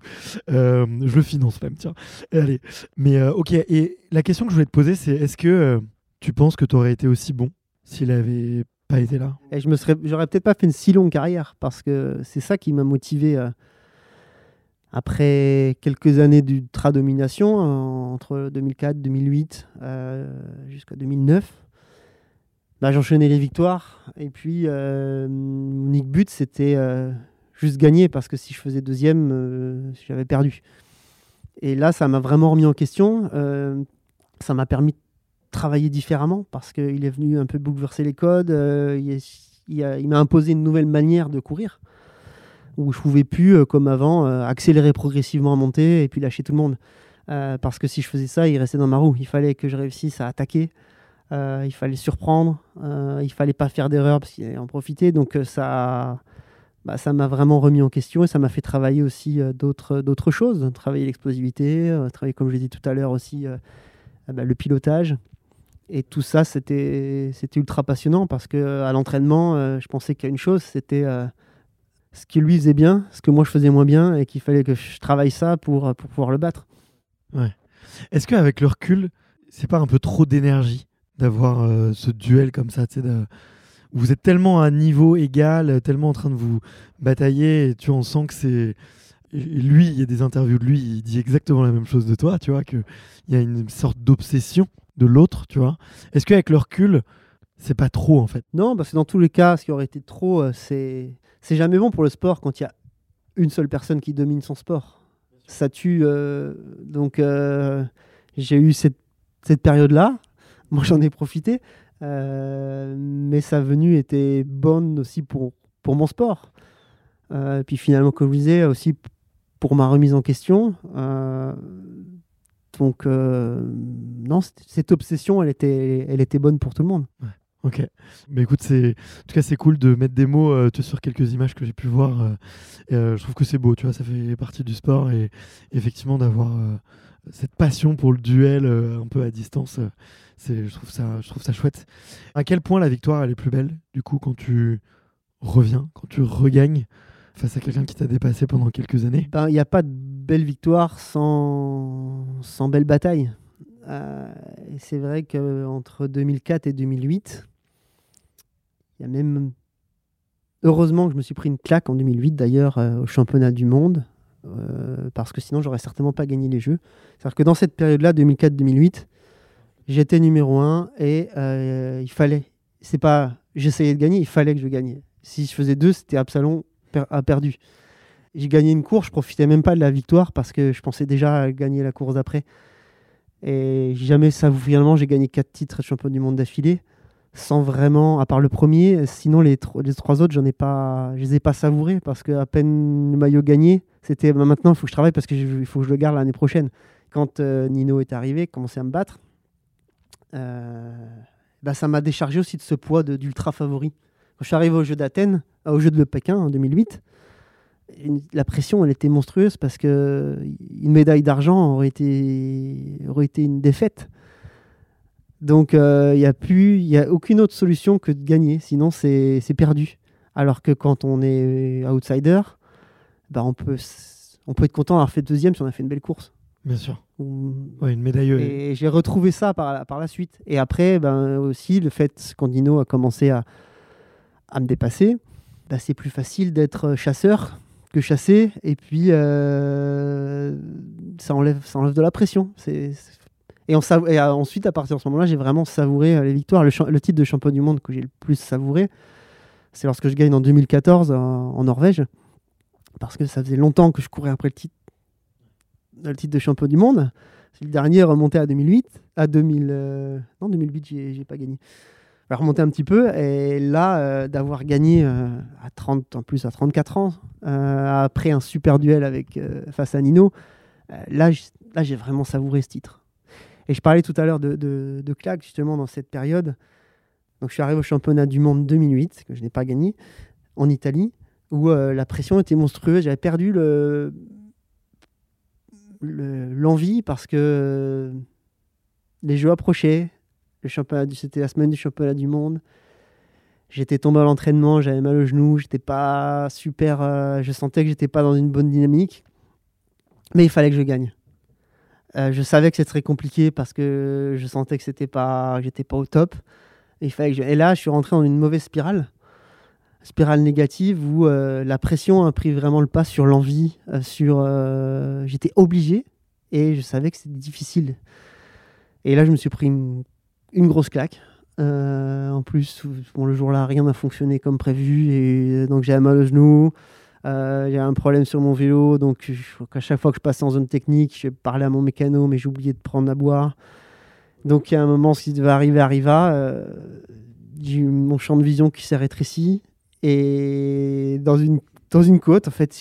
Euh, je le finance même, tiens. Allez. Mais euh, ok, et la question que je voulais te poser, c'est est-ce que euh, tu penses que tu aurais été aussi bon s'il avait pas été là? Et je me serais, j'aurais peut-être pas fait une si longue carrière parce que c'est ça qui m'a motivé euh, après quelques années d'ultra domination euh, entre 2004, 2008 euh, jusqu'à 2009. bah, j'enchaînais les victoires. Et puis, mon unique but, c'était juste gagner parce que si je faisais deuxième, j'avais perdu. Et là, ça m'a vraiment remis en question. Ça m'a permis de travailler différemment parce qu'il est venu un peu bouleverser les codes. il, il m'a imposé une nouvelle manière de courir où je pouvais plus, euh, comme avant, euh, accélérer progressivement à monter et puis lâcher tout le monde. Euh, parce que si je faisais ça, il restait dans ma roue. Il fallait que je réussisse à attaquer, il fallait surprendre, il fallait pas faire d'erreur parce qu'il en profiter. Donc ça, bah, ça m'a vraiment remis en question et ça m'a fait travailler aussi d'autres, d'autres choses, travailler l'explosivité, travailler comme je l'ai dit tout à l'heure aussi bah, le pilotage. Et tout ça, c'était, ultra passionnant parce que à l'entraînement, je pensais a une chose, c'était ce qui lui faisait bien, ce que moi je faisais moins bien, et qu'il fallait que je travaille ça pour, pour pouvoir le battre. Ouais. Est-ce qu'avec le recul, c'est pas un peu trop d'énergie d'avoir euh, ce duel comme ça de... Vous êtes tellement à un niveau égal, tellement en train de vous batailler, et tu en sens que c'est. Lui, il y a des interviews de lui, il dit exactement la même chose de toi, tu vois, qu'il y a une sorte d'obsession de l'autre, tu vois. Est-ce qu'avec le recul, c'est pas trop en fait? Non, parce que dans tous les cas, ce qui aurait été trop, euh, c'est c'est jamais bon pour le sport quand il y a une seule personne qui domine son sport. Ça tue. Euh, donc, euh, j'ai eu cette, période-là. Moi, j'en ai profité. Mais sa venue était bonne aussi pour, pour mon sport. puis finalement, comme je disais, aussi pour ma remise en question. donc, non, cette obsession, elle était, elle était bonne pour tout le monde. Ok. Mais écoute, c'est en tout cas c'est cool de mettre des mots euh, sur quelques images que j'ai pu voir. Euh, euh, je trouve que c'est beau, tu vois, ça fait partie du sport et effectivement d'avoir cette passion pour le duel un peu à distance, c'est je trouve ça je trouve ça chouette. À quel point la victoire elle est plus belle du coup quand tu reviens, quand tu regagnes face à quelqu'un qui t'a dépassé pendant quelques années ben, Il n'y a pas de belle victoire sans, belle bataille. c'est vrai qu'entre 2004 et 2008, il y a même. Heureusement que je me suis pris une claque en 2008 d'ailleurs euh, au championnat du monde, euh, parce que sinon j'aurais certainement pas gagné les Jeux. C'est-à-dire que dans cette période-là, 2004-2008, j'étais numéro un et euh, il fallait. C'est pas. J'essayais de gagner, il fallait que je gagne. Si je faisais deux, c'était Absalon a perdu. J'ai gagné une course, je profitais même pas de la victoire parce que je pensais déjà à gagner la course d'après. Et jamais ça, finalement, j'ai gagné quatre titres de champion du monde d'affilée sans vraiment, à part le premier, sinon les, les trois autres, j'en ai pas, je les ai pas savourés parce que à peine le maillot gagné, c'était bah, maintenant il faut que je travaille parce qu'il faut que je le garde l'année prochaine. Quand euh, Nino est arrivé, commençait à me battre, euh, bah, ça m'a déchargé aussi de ce poids d'ultra favori. Quand je suis arrivé au jeu d'Athènes, euh, au jeu de Pékin en 2008, la pression elle était monstrueuse parce que une médaille d'argent aurait été, aurait été une défaite. Donc, il euh, n'y a plus, il a aucune autre solution que de gagner. Sinon, c'est perdu. Alors que quand on est outsider, bah, on, peut, on peut être content d'avoir fait deuxième si on a fait une belle course. Bien sûr. Ouais, une médaille. Et j'ai retrouvé ça par la, par la suite. Et après, ben, aussi, le fait quand Dino a commencé à, à me dépasser, bah, c'est plus facile d'être chasseur que chasser. Et puis, euh, ça, enlève, ça enlève de la pression. Et, euh, ensuite, à partir de ce moment-là, j'ai vraiment savouré euh, les victoires. Le, titre de champion du monde que j'ai le plus savouré, c'est lorsque je gagne en 2014 en, Norvège. Parce que ça faisait longtemps que je courais après le titre, le titre de champion du monde. Le dernier remonté à 2008. À 2000, euh, non, 2008, j'ai pas gagné. Remonter un petit peu. Et là, d'avoir gagné à 30, en plus à 34 ans, après un super duel avec, face à Nino, là, là j'ai vraiment savouré ce titre. Et je parlais tout à l'heure de, claques, justement, dans cette période. Donc, je suis arrivé au championnat du monde 2008, que je n'ai pas gagné, en Italie, où euh, la pression était monstrueuse. J'avais perdu le, l'envie parce que les jeux approchaient. Le championnat, c'était la semaine du championnat du monde. J'étais tombé à l'entraînement, j'avais mal au genou, j'étais pas super. Euh, je sentais que j'étais pas dans une bonne dynamique, mais il fallait que je gagne. Euh, je savais que c'était très compliqué parce que je sentais que c'était pas, j'étais pas au top. Et, il fallait que et là, je suis rentré dans une mauvaise spirale, spirale négative où euh, la pression a pris vraiment le pas sur l'envie, sur, j'étais obligé et je savais que c'était difficile. Et là, je me suis pris une, grosse claque. Euh, en plus, bon, le jour-là, rien n'a fonctionné comme prévu. Et donc, j'avais mal au genou. Euh, il un problème sur mon vélo. Donc, à chaque fois que je passais en zone technique, je parlais à mon mécano, mais j'oubliais de prendre à boire. Donc, il y a un moment, ce qui devait arriver arriva. Euh, j'ai eu mon champ de vision qui s'est rétréci. Et dans une, dans une côte, en fait,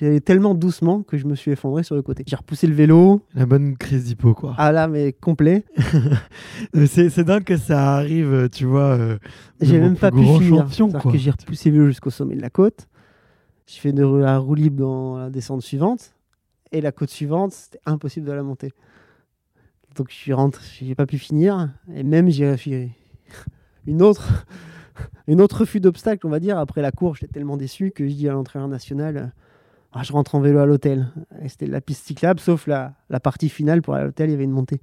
J'allais tellement doucement que je me suis effondré sur le côté. J'ai repoussé le vélo. La bonne crise d'hypo, quoi. Ah là, mais complet. c'est dingue que ça arrive, tu vois. Euh, j'ai même pas pu finir. que j'ai repoussé le vélo jusqu'au sommet de la côte. J'ai fait de la roue libre dans la descente suivante. Et la côte suivante, c'était impossible de la monter. Donc je suis rentré, j'ai pas pu finir. Et même j'ai fait une autre, une autre refus d'obstacle, on va dire. Après la course, j'étais tellement déçu que je dis à l'entraîneur national ah, je rentre en vélo à l'hôtel. C'était la piste cyclable, sauf la, partie finale pour aller à l'hôtel, il y avait une montée.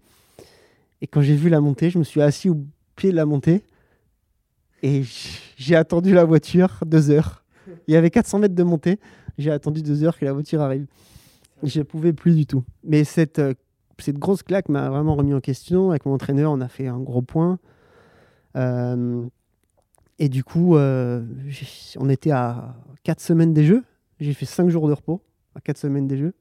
Et quand j'ai vu la montée, je me suis assis au pied de la montée et j'ai attendu la voiture deux heures. Il y avait 400 mètres de montée. J'ai attendu deux heures que la voiture arrive. Je ne pouvais plus du tout. Mais cette, euh, grosse claque m'a vraiment remis en question. Avec mon entraîneur, on a fait un gros point. Euh, et du coup, euh, on était à quatre semaines des Jeux. J'ai fait 5 jours de repos à 4 semaines des Jeux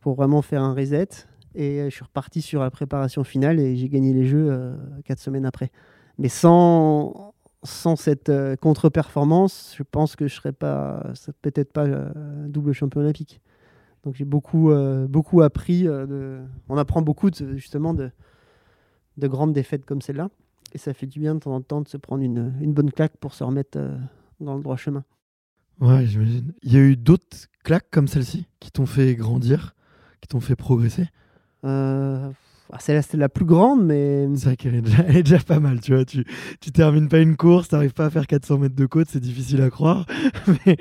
pour vraiment faire un reset. Et je suis reparti sur la préparation finale et j'ai gagné les Jeux 4 euh, semaines après. Mais sans, sans cette euh, contre-performance, je pense que je serais pas, peut-être pas euh, double champion olympique. Donc j'ai beaucoup, beaucoup appris. On apprend beaucoup justement de, de grandes défaites comme celle-là. Et ça fait du bien de temps en temps de se prendre une, une bonne claque pour se remettre dans le droit chemin. Ouais, j'imagine. Il y a eu d'autres claques comme celle-ci qui t'ont fait grandir, qui t'ont fait progresser? Euh... Ah, celle-là, c'était la plus grande, mais. C'est vrai qu'elle est, déjà pas mal, tu vois. Tu, tu termines pas une course, t'arrives pas à faire 400 mètres de côte, c'est difficile à croire. mais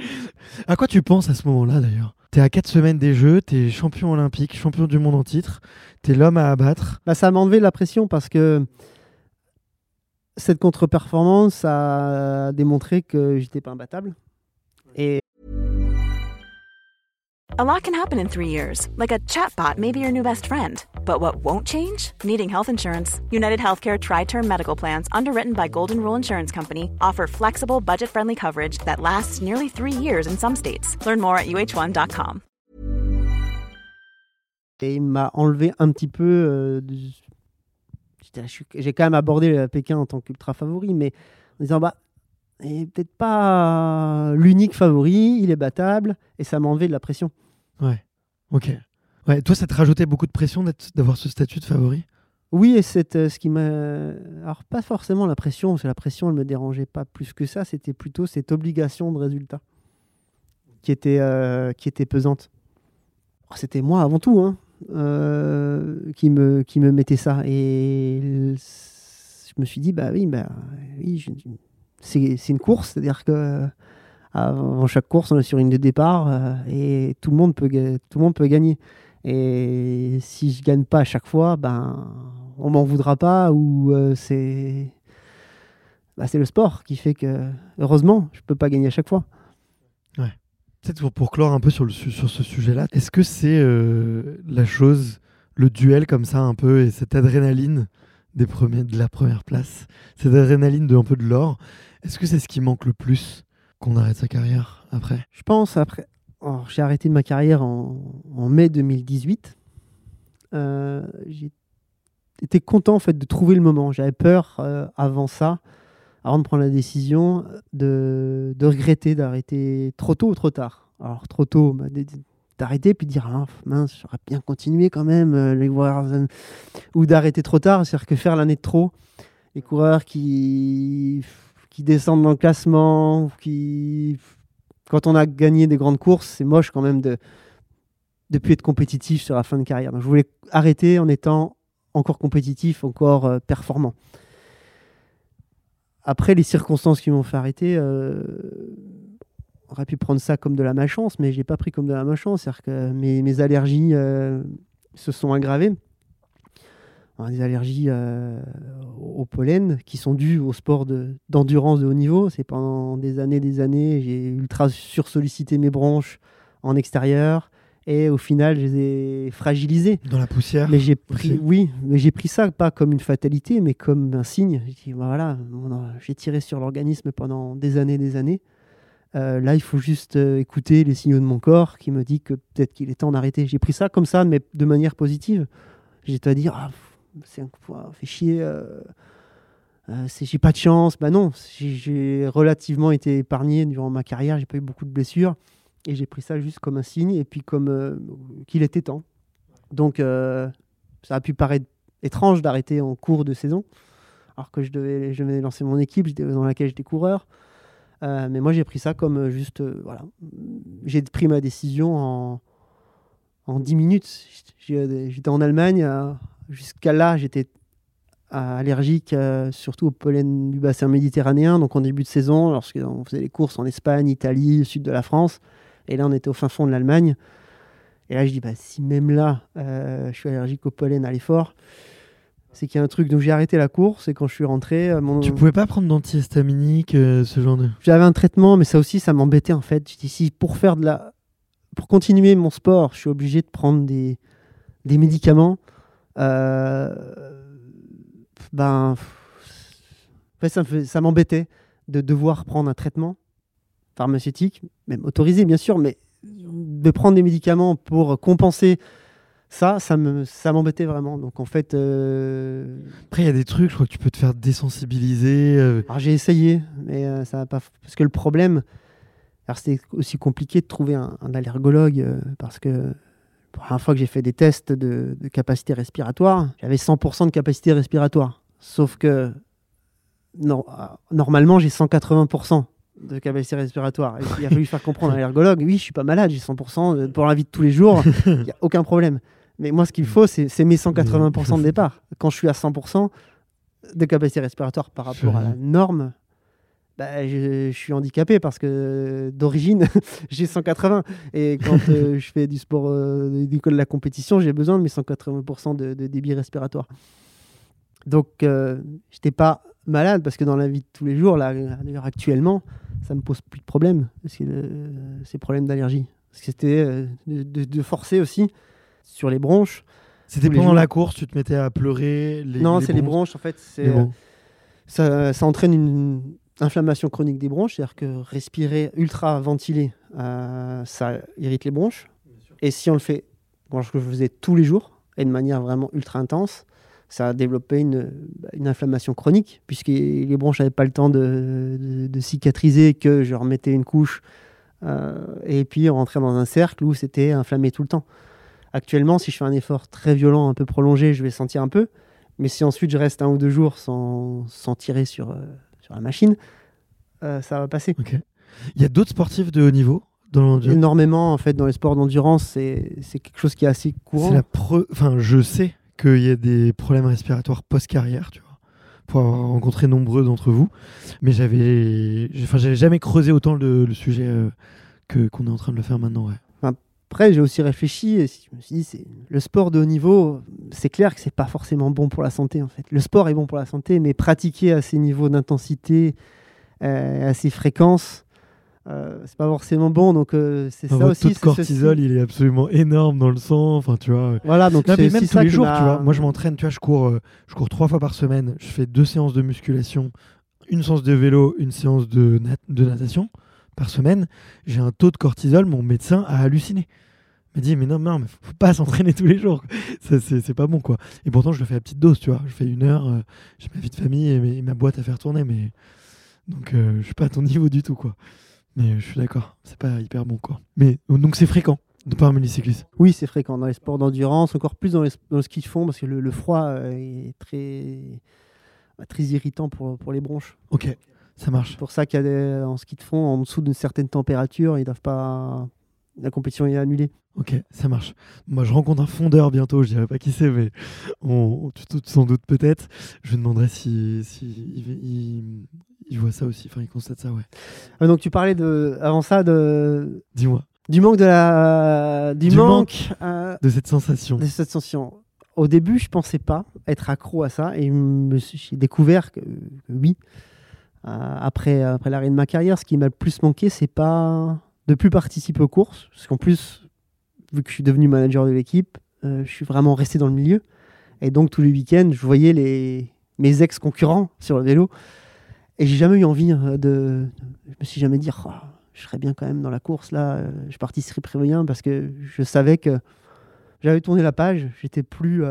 à quoi tu penses à ce moment-là, d'ailleurs? T'es à 4 semaines des Jeux, t'es champion olympique, champion du monde en titre, t'es l'homme à abattre. Bah, ça m'a enlevé la pression parce que cette contre-performance a démontré que j'étais pas imbattable. A lot can happen in three years, like a chatbot may be your new best friend. But what won't change? Needing health insurance. United Healthcare Tri Term Medical Plans, underwritten by Golden Rule Insurance Company, offer flexible, budget friendly coverage that lasts nearly three years in some states. Learn more at uh1.com. Et il m'a enlevé un petit peu. Euh, J'ai quand même abordé Pékin en tant qu'ultra favori, mais en disant bah et peut-être pas l'unique favori, il est battable, et ça m'a enlevé de la pression. Ouais, ok. Ouais, toi, ça te rajoutait beaucoup de pression d'avoir ce statut de favori? Oui, et c'est euh, ce qui m'a. Alors, pas forcément la pression, parce que la pression, elle me dérangeait pas plus que ça, c'était plutôt cette obligation de résultat qui était, euh, qui était pesante. C'était moi avant tout hein, euh, qui, me, qui me mettait ça. Et je me suis dit, bah oui, bah, oui je, c'est une course, c'est-à-dire que avant chaque course, on est sur une de départ euh, et tout le monde peut tout le monde peut gagner. Et si je gagne pas à chaque fois, ben on m'en voudra pas ou euh, c'est bah, c'est le sport qui fait que heureusement, je peux pas gagner à chaque fois. Ouais. Peut-être pour, clore un peu sur, le, sur ce sujet-là, est-ce que c'est euh, la chose, le duel comme ça un peu et cette adrénaline des premiers, de la première place, cette adrénaline de un peu de l'or, est-ce que c'est ce qui manque le plus qu'on arrête sa carrière après? Je pense après. J'ai arrêté ma carrière en, mai 2018. Euh, J'étais content en fait de trouver le moment. J'avais peur euh, avant ça, avant de prendre la décision, de, de regretter d'arrêter trop tôt ou trop tard. Alors trop tôt, bah, d'arrêter puis de dire ah, mince, j'aurais bien continué quand même euh, les voir ou d'arrêter trop tard, c'est-à-dire que faire l'année de trop. Les coureurs qui qui descendent dans le classement, qui quand on a gagné des grandes courses, c'est moche quand même de de plus être compétitif sur la fin de carrière. Donc je voulais arrêter en étant encore compétitif, encore euh, performant. Après, les circonstances qui m'ont fait arrêter, euh, aurait pu prendre ça comme de la malchance, mais je l'ai pas pris comme de la malchance. C'est-à-dire que mes, mes allergies euh, se sont aggravées des allergies euh, au pollen qui sont dues au sport d'endurance de, haut niveau. C'est pendant des années, des années, j'ai ultra sursollicité mes bronches en extérieur Et au final, je les ai fragilisés. Dans la poussière Mais j'ai pris, aussi. oui, mais j'ai pris ça pas comme une fatalité, mais comme un signe. J'ai dit, bah voilà, j'ai tiré sur l'organisme pendant des années, des années. Euh, là, il faut juste euh, écouter les signaux de mon corps qui me dit que peut-être qu'il est temps d'arrêter. J'ai pris ça comme ça, mais de manière positive. J'étais à dire, ah, c'est un ah, fait chier. euh, j'ai pas de chance. Bah non, j'ai- relativement été épargné durant ma carrière. J'ai pas eu beaucoup de blessures. Et j'ai pris ça juste comme un signe et puis comme qu'il était temps. Donc, ça a pu paraître étrange d'arrêter en cours de saison, alors que je devais, je devais lancer mon équipe dans laquelle j'étais coureur. Euh, mais moi, j'ai pris ça comme euh, juste. euh, voilà. J'ai pris ma décision en, en 10 minutes. J'étais en Allemagne. Jusqu'à là, j'étais allergique surtout au pollen du bassin méditerranéen. Donc, en début de saison, lorsqu'on faisait les courses en Espagne, Italie, sud de la France. Et là, on était au fin fond de l'Allemagne. Et là, je dis, bah, si même là, je suis allergique au pollen à l'effort, c'est qu'il y a un truc. Donc, j'ai arrêté la course. Et quand je suis rentré, euh, mon... Tu pouvais pas prendre d'antihistaminique, euh, ce genre de. j'avais un traitement, mais ça aussi, ça m'embêtait en fait. Je dis, si pour faire de la. Pour continuer mon sport, je suis obligé de prendre des, des médicaments. euh, Ben. en fait, ça me fait- ça m'embêtait de devoir prendre un traitement pharmaceutique, même autorisé bien sûr, mais de prendre des médicaments pour compenser ça, ça me ça m'embêtait vraiment. Donc en fait, euh, Après, il y a des trucs, je crois que tu peux te faire désensibiliser. euh, alors j'ai essayé, mais euh, ça va pas. Parce que le problème, alors c'était aussi compliqué de trouver un, un allergologue parce que la première fois que j'ai fait des tests de, de capacité respiratoire, j'avais 100% de capacité respiratoire. Sauf que non, normalement j'ai 180% de capacité respiratoire. Et il a fallu faire comprendre à l'allergologue, oui, je suis pas malade, j'ai 100% de- pour la vie de tous les jours, il n'y a aucun problème. Mais moi, ce qu'il faut, c'est c'est mes 180% de départ. Quand je suis à 100% de capacité respiratoire par rapport à la norme, bah, je, je suis handicapé parce que d'origine, j'ai 180. Et quand euh, je fais du sport, euh, du- de la compétition, j'ai besoin de mes 180% de, de débit respiratoire. Donc, euh, j'étais pas malade parce que dans la vie de tous les jours, là, d'ailleurs actuellement, ça me pose plus de problème. Parce que euh, ces problèmes d'allergie. Parce que c'était euh, de, de- de forcer aussi sur les bronches. C'était pendant la course, tu te mettais à pleurer. Les, non, c'est les bronches. en fait. C'est, bronches. ça, ça entraîne une inflammation chronique des bronches, c'est-à-dire que respirer ultra ventilé, euh, ça irrite les bronches. Et si on le fait, bon, je faisais tous les jours et de manière vraiment ultra intense, ça a développé une, bah, une inflammation chronique, puisque les bronches n'avaient pas le temps de, de- de cicatriser, que je remettais une couche, euh, et puis on rentrait dans un cercle où c'était inflammé tout le temps. Actuellement, si je fais un effort très violent, un peu prolongé, je vais sentir un peu. Mais si ensuite je reste un ou deux jours sans, sans tirer sur, euh, sur la machine, euh, ça va passer. Il y a d'autres sportifs de haut niveau dans l'endurance? Énormément, en fait, dans les sports d'endurance, c'est quelque chose qui est assez courant. C'est la pre- Enfin, je sais qu'il y a des problèmes respiratoires post-carrière, tu vois, pour avoir rencontré nombreux d'entre vous. Mais j'avais, enfin, jamais creusé autant le, sujet euh, que qu'on est en train de le faire maintenant. Après, j'ai aussi réfléchi et je me suis dit, le sport de haut niveau, c'est clair que c'est pas forcément bon pour la santé en fait. Le sport est bon pour la santé, mais pratiquer à ces niveaux d'intensité, euh, à ces fréquences, euh, c'est pas forcément bon. Donc euh, c'est ça aussi. c'est cortisol, il est absolument énorme dans le sang. Enfin, tu vois. Voilà, donc Non, mais même tous les jours, tu vois. Moi, je m'entraîne, tu vois, je cours, euh, je cours trois fois par semaine. Je fais deux séances de musculation, une séance de vélo, une séance de, nat- de natation par semaine. J'ai un taux de cortisol, mon médecin a halluciné. Il m'a dit, mais non, non, mais faut pas s'entraîner tous les jours. C'est c'est pas bon, quoi. Et pourtant, je le fais à petite dose, tu vois. Je fais une heure, euh, j'ai ma vie de famille et, ma boîte à faire tourner, mais. Donc, je suis pas à ton niveau du tout, quoi. Mais je suis d'accord, c'est pas hyper bon, quoi. Mais donc, c'est fréquent de parmi les cyclistes. Oui, c'est fréquent dans les sports d'endurance, encore plus dans, les- dans le ski de fond, parce que le, le froid euh, est très, bah, très irritant pour, pour les bronches. Ok, ça marche. C'est pour ça qu'il y a des, en ski de fond, en dessous d'une certaine température, ils doivent pas. La compétition est annulée. Ok, ça marche. Moi, je rencontre un fondeur bientôt, je dirais pas qui c'est, mais on, tu doutes sans doute peut-être. Je demanderai si, si il, il- il voit ça aussi, enfin, il constate ça, ouais. Ah, donc tu parlais de, avant ça de, Dis-moi, du manque de la, du, Du manque, euh, de cette sensation. de cette sensation. Au début, je pensais pas être accro à ça, et j'ai découvert que, que oui. Euh, après, après l'arrêt de ma carrière, ce qui m'a le plus manqué, c'est pas de plus participer aux courses, parce qu'en plus, vu que je suis devenu manager de l'équipe, je suis vraiment resté dans le milieu. Et donc tous les week-ends, je voyais les, mes ex-concurrents sur le vélo. Et j'ai jamais eu envie de. Je me suis jamais dit, oh, je serais bien quand même dans la course là, je participerais bien parce que je savais que j'avais tourné la page, j'étais plus.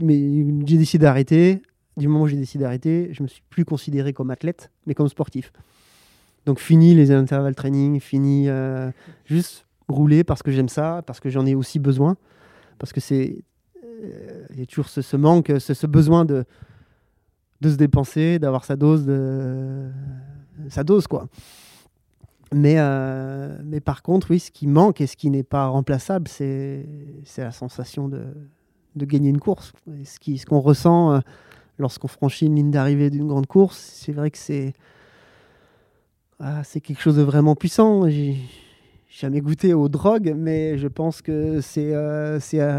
mais j'ai décidé d'arrêter. Du moment où j'ai décidé d'arrêter, je me suis plus considéré comme athlète, mais comme sportif. Donc fini les intervalles training, fini euh, juste rouler parce que j'aime ça, parce que j'en ai aussi besoin, parce que c'est euh, il y a toujours ce, manque, ce, besoin de de se dépenser, d'avoir sa dose de sa dose quoi. Mais, euh, mais par contre, oui, ce qui manque et ce qui n'est pas remplaçable, c'est la sensation de, de, gagner une course. ce qu'on ce ressent lorsqu'on franchit une ligne d'arrivée d'une grande course, c'est vrai que c'est ah, c'est quelque chose de vraiment puissant. J'ai jamais goûté aux drogues, mais je pense que c'est euh,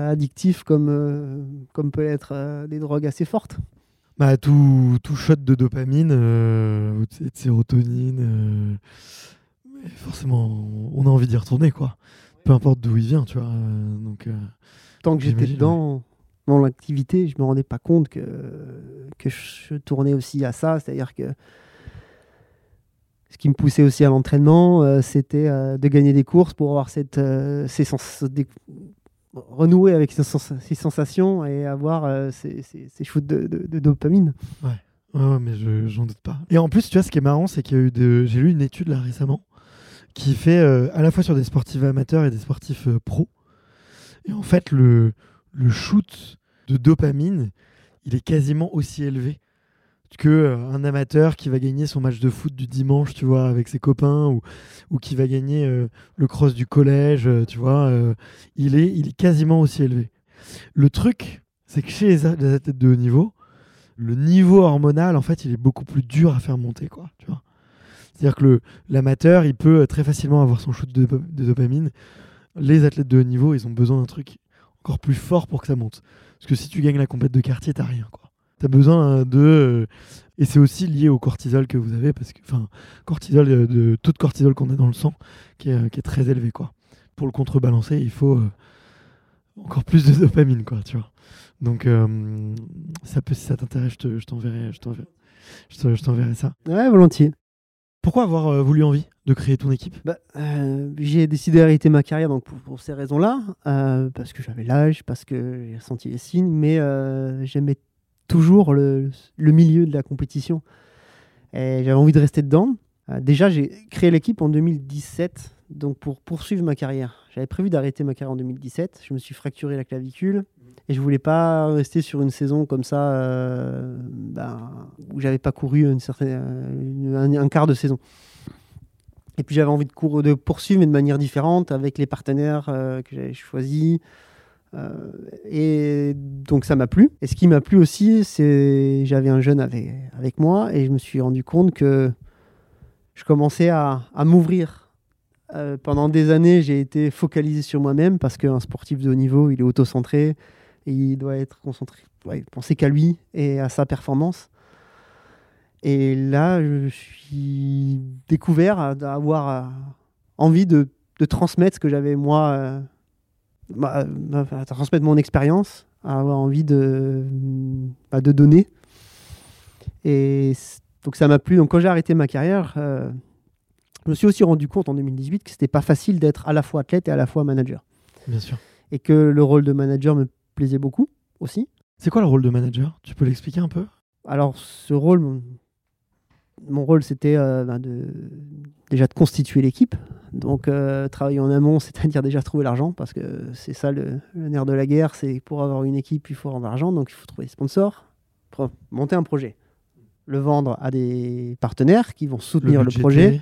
addictif comme, euh, comme peut être euh, des drogues assez fortes. Bah, tout, tout shot de dopamine ou de sérotonine, forcément, on a envie d'y retourner, quoi. Peu importe d'où il vient, tu vois. donc, Tant que j'étais dedans, dans l'activité, je me rendais pas compte que, que je tournais aussi à ça. C'est-à-dire que ce qui me poussait aussi à l'entraînement, euh, c'était euh, de gagner des courses pour avoir cette, euh, ces sens renouer avec ces, sensations et avoir ces, ces, shoots de, dopamine. Ouais. mais j'en doute pas. Et en plus, tu vois, ce qui est marrant, c'est qu'il y a eu de... j'ai lu une étude là récemment qui fait à la fois sur des sportifs amateurs et des sportifs pros. Et en fait, le, le shoot de dopamine, il est quasiment aussi élevé que euh, un amateur qui va gagner son match de foot du dimanche, tu vois, avec ses copains, ou, qui va gagner euh, le cross du collège, euh, tu vois, il, est, quasiment aussi élevé. Le truc, c'est que chez les, athlètes de haut niveau, le niveau hormonal, en fait, il est beaucoup plus dur à faire monter, quoi, tu vois. C'est-à-dire que l'amateur, il peut très facilement avoir son shoot de, de, dopamine. Les athlètes de haut niveau, ils ont besoin d'un truc encore plus fort pour que ça monte. Parce que si tu gagnes la compète de quartier, t'as rien, quoi tu as besoin de. Euh, et c'est aussi lié au cortisol que vous avez, parce que, enfin, cortisol, euh, de, de cortisol qu'on a dans le sang, qui est, qui est, très élevé, quoi. Pour le contrebalancer, il faut euh, encore plus de dopamine, quoi, tu vois. Donc, ça peut, si ça t'intéresse, je t'enverrai, je t'enverrai, je t'enverrai ça. Ouais, volontiers. Pourquoi avoir voulu envie de créer ton équipe? Bah, J'ai décidé d'arrêter ma carrière donc pour, ces raisons-là, parce que j'avais l'âge, parce que j'ai senti les signes, mais j'aimais toujours le, milieu de la compétition. Et j'avais envie de rester dedans. Euh, déjà, j'ai créé l'équipe en 2017, donc pour poursuivre ma carrière. J'avais prévu d'arrêter ma carrière en 2017. Je me suis fracturé la clavicule et je voulais pas rester sur une saison comme ça euh, ben, où j'avais pas couru certaine, un, quart de saison. Et puis j'avais envie de, de, poursuivre, mais de manière différente, avec les partenaires euh, que j'avais choisis, euh, et donc ça m'a plu. Et ce qui m'a plu aussi, c'est j'avais un jeune avec, moi et je me suis rendu compte que je commençais à, m'ouvrir. Euh, pendant des années, j'ai été focalisé sur moi-même parce qu'un sportif de haut niveau, il est auto-centré et il doit être concentré, penser qu'à lui et à sa performance. Et là, je suis découvert à, avoir euh, envie de, transmettre ce que j'avais moi bah, à transmettre mon expérience, à avoir envie de, bah, de donner. Et donc ça m'a plu. Donc quand j'ai arrêté ma carrière, euh, je me suis aussi rendu compte en 2018 que c'était pas facile d'être à la fois athlète et à la fois manager. Bien sûr. Et que le rôle de manager me plaisait beaucoup aussi. C'est quoi le rôle de manager? Tu peux l'expliquer un peu? Alors ce rôle, mon rôle, c'était euh, de, déjà de constituer l'équipe. Donc, euh, travailler en amont, c'est-à-dire déjà trouver l'argent, parce que c'est ça le, nerf de la guerre, c'est pour avoir une équipe, il faut avoir de l'argent, donc il faut trouver des sponsors, pour monter un projet, le vendre à des partenaires qui vont soutenir le, projet,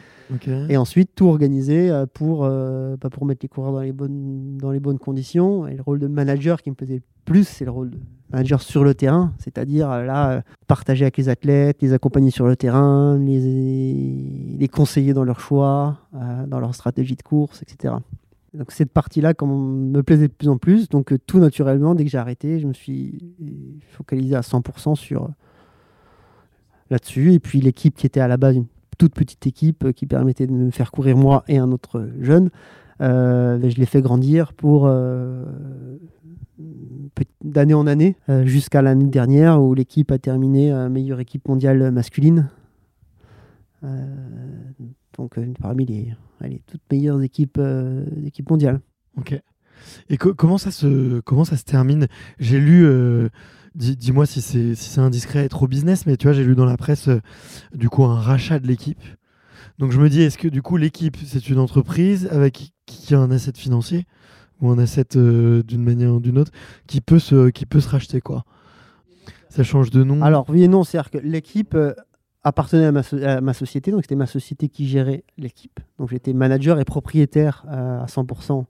et ensuite tout organiser euh, pour, bah, pour mettre les coureurs dans les, bonnes, dans les bonnes conditions. Et le rôle de manager qui me plaisait plus, c'est le rôle de manager sur le terrain, c'est-à-dire euh, là, euh, partager avec les athlètes, les accompagner sur le terrain, les, conseiller dans leurs choix, euh, dans leur stratégie de course, etc. Donc cette partie-là me plaisait de plus en plus. Donc tout naturellement, dès que j'ai arrêté, je me suis focalisé à 100% sur là-dessus. Et puis l'équipe qui était à la base une toute petite équipe qui permettait de me faire courir moi et un autre jeune, je l'ai fait grandir pour d'année en année, jusqu'à l'année dernière où l'équipe a terminé meilleure équipe mondiale masculine. donc parmi les, les, toutes meilleures équipes, équipes mondiales. Ok. Et comment, ça se, comment ça se termine? J'ai lu, euh, dis-moi si c'est si indiscret et trop business, mais tu vois, j'ai lu dans la presse euh, du coup un rachat de l'équipe. Donc je me dis, est-ce que du coup l'équipe, c'est une entreprise avec qui a un asset financier? Ou un asset euh, d'une manière ou d'une autre qui peut se, qui peut se racheter quoi Ça change de nom Alors oui et non, c'est-à-dire que l'équipe appartenait à ma, à ma, société, donc c'était ma société qui gérait l'équipe. Donc j'étais manager et propriétaire à 100%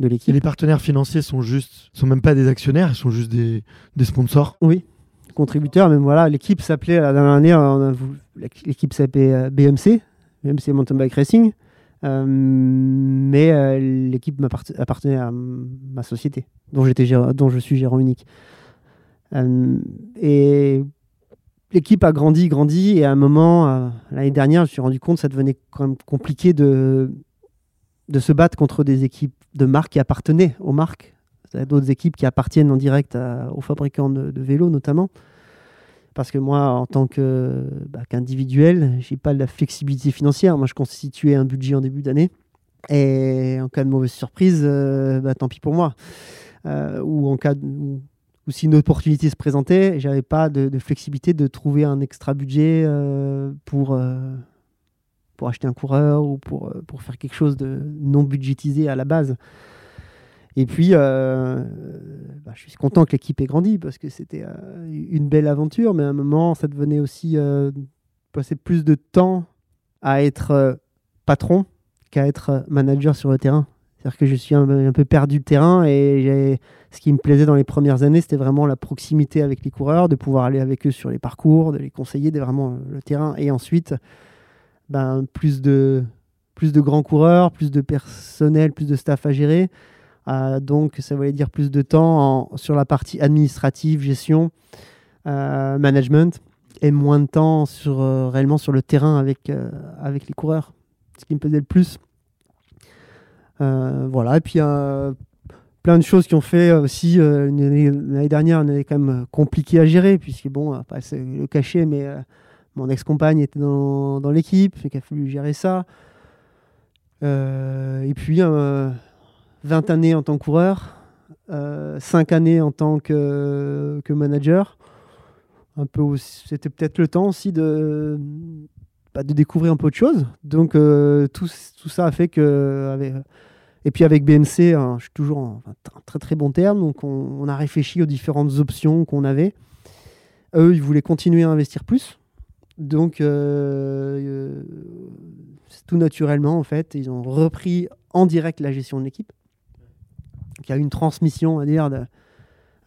de l'équipe. Les partenaires financiers sont juste, sont même pas des actionnaires, ils sont juste des, des sponsors. Oui, contributeurs. Même voilà, l'équipe s'appelait la dernière année, l'équipe s'appelait euh, BMC, BMC Mountain Bike Racing, euh, mais euh, l'équipe appartenait à ma société, dont dont je suis gérant unique. et l'équipe a grandi, grandi, et à un moment, l'année dernière, je me suis rendu compte que ça devenait quand même compliqué de de se battre contre des équipes de marques qui appartenaient aux marques. D'autres équipes qui appartiennent en direct aux fabricants de, vélos notamment. Parce que moi, en tant bah, qu'individuel, je n'ai pas de la flexibilité financière. Moi, je constituais un budget en début d'année. Et en cas de mauvaise surprise, euh, bah, tant pis pour moi. Euh, ou en cas ou si une opportunité se présentait, j'avais pas de, flexibilité de trouver un extra budget euh, pour, pour acheter un coureur ou pour, pour faire quelque chose de non budgétisé à la base. Et puis, euh, bah, je suis content que l'équipe ait grandi parce que c'était euh, une belle aventure, mais à un moment, ça devenait aussi passer plus de temps à être patron qu'à être manager sur le terrain. C'est-à-dire que je suis un, peu perdu de terrain et ce qui me plaisait dans les premières années, c'était vraiment la proximité avec les coureurs, de pouvoir aller avec eux sur les parcours, de les conseiller, de vraiment le terrain. Et ensuite, ben, plus, de, plus de grands coureurs, plus de personnel, plus de staff à gérer. Euh, donc, ça voulait dire plus de temps sur la partie administrative, gestion, euh, management, et moins de temps sur, euh, réellement sur le terrain avec, avec les coureurs. Ce qui me plaisait le plus. voilà, et puis plein de choses qui ont fait aussi l'année dernière, on avait quand même compliqué à gérer, puisque bon, pas le cacher, mais mon ex-compagne était dans, dans l'équipe, il a fallu gérer ça. Et puis, 20 euh, années en tant que coureur, 5 euh, années en tant que, manager. Peu c'était peut-être le temps aussi de, bah, de découvrir un peu de choses. Donc, tout, tout, ça a fait que. Et puis avec BMC, hein, je suis toujours en très très bon terme. Donc, on, a réfléchi aux différentes options qu'on avait. Eux, ils voulaient continuer à investir plus. Donc, euh, euh, tout naturellement, en fait, ils ont repris en direct la gestion de l'équipe. Y a une transmission, dire, de,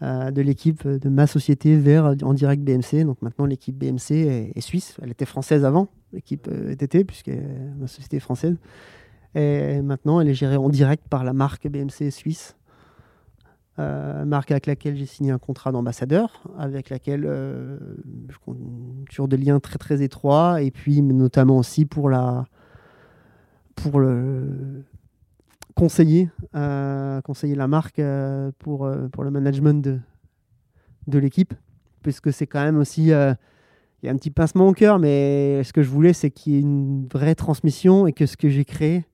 euh, l'équipe de ma société vers en direct BMC. Donc maintenant, l'équipe BMC est, suisse. Elle était française avant, l'équipe ETT, puisque ma société est française. Et maintenant, elle est gérée en direct par la marque BMC suisse. Euh, marque avec laquelle j'ai signé un contrat d'ambassadeur, avec laquelle euh, je compte sur des liens très très étroits, et puis notamment aussi pour la pour le conseiller euh, conseiller la marque pour pour le management de de l'équipe, puisque c'est quand même aussi il y a un petit pincement au cœur, mais ce que je voulais, c'est qu'il y ait une vraie transmission et que ce que j'ai créé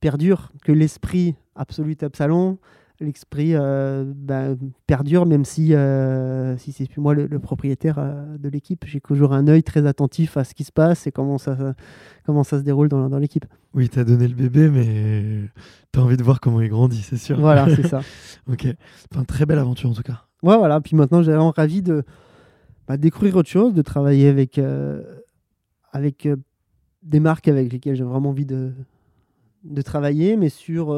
perdure, que l'esprit absolu Absalon, l'esprit euh, ben, perdure, même si, euh, si c'est plus moi le, propriétaire euh, de l'équipe. J'ai toujours un œil très attentif à ce qui se passe et comment ça, comment ça se déroule dans, dans l'équipe. Oui, tu as donné le bébé, mais tu as envie de voir comment il grandit, c'est sûr. Voilà, c'est ça. ok. Enfin, très belle aventure en tout cas. Ouais, voilà. Puis maintenant, j'ai vraiment ravi de bah, découvrir autre chose, de travailler avec, avec des marques avec lesquelles j'ai vraiment envie de, de travailler, mais sur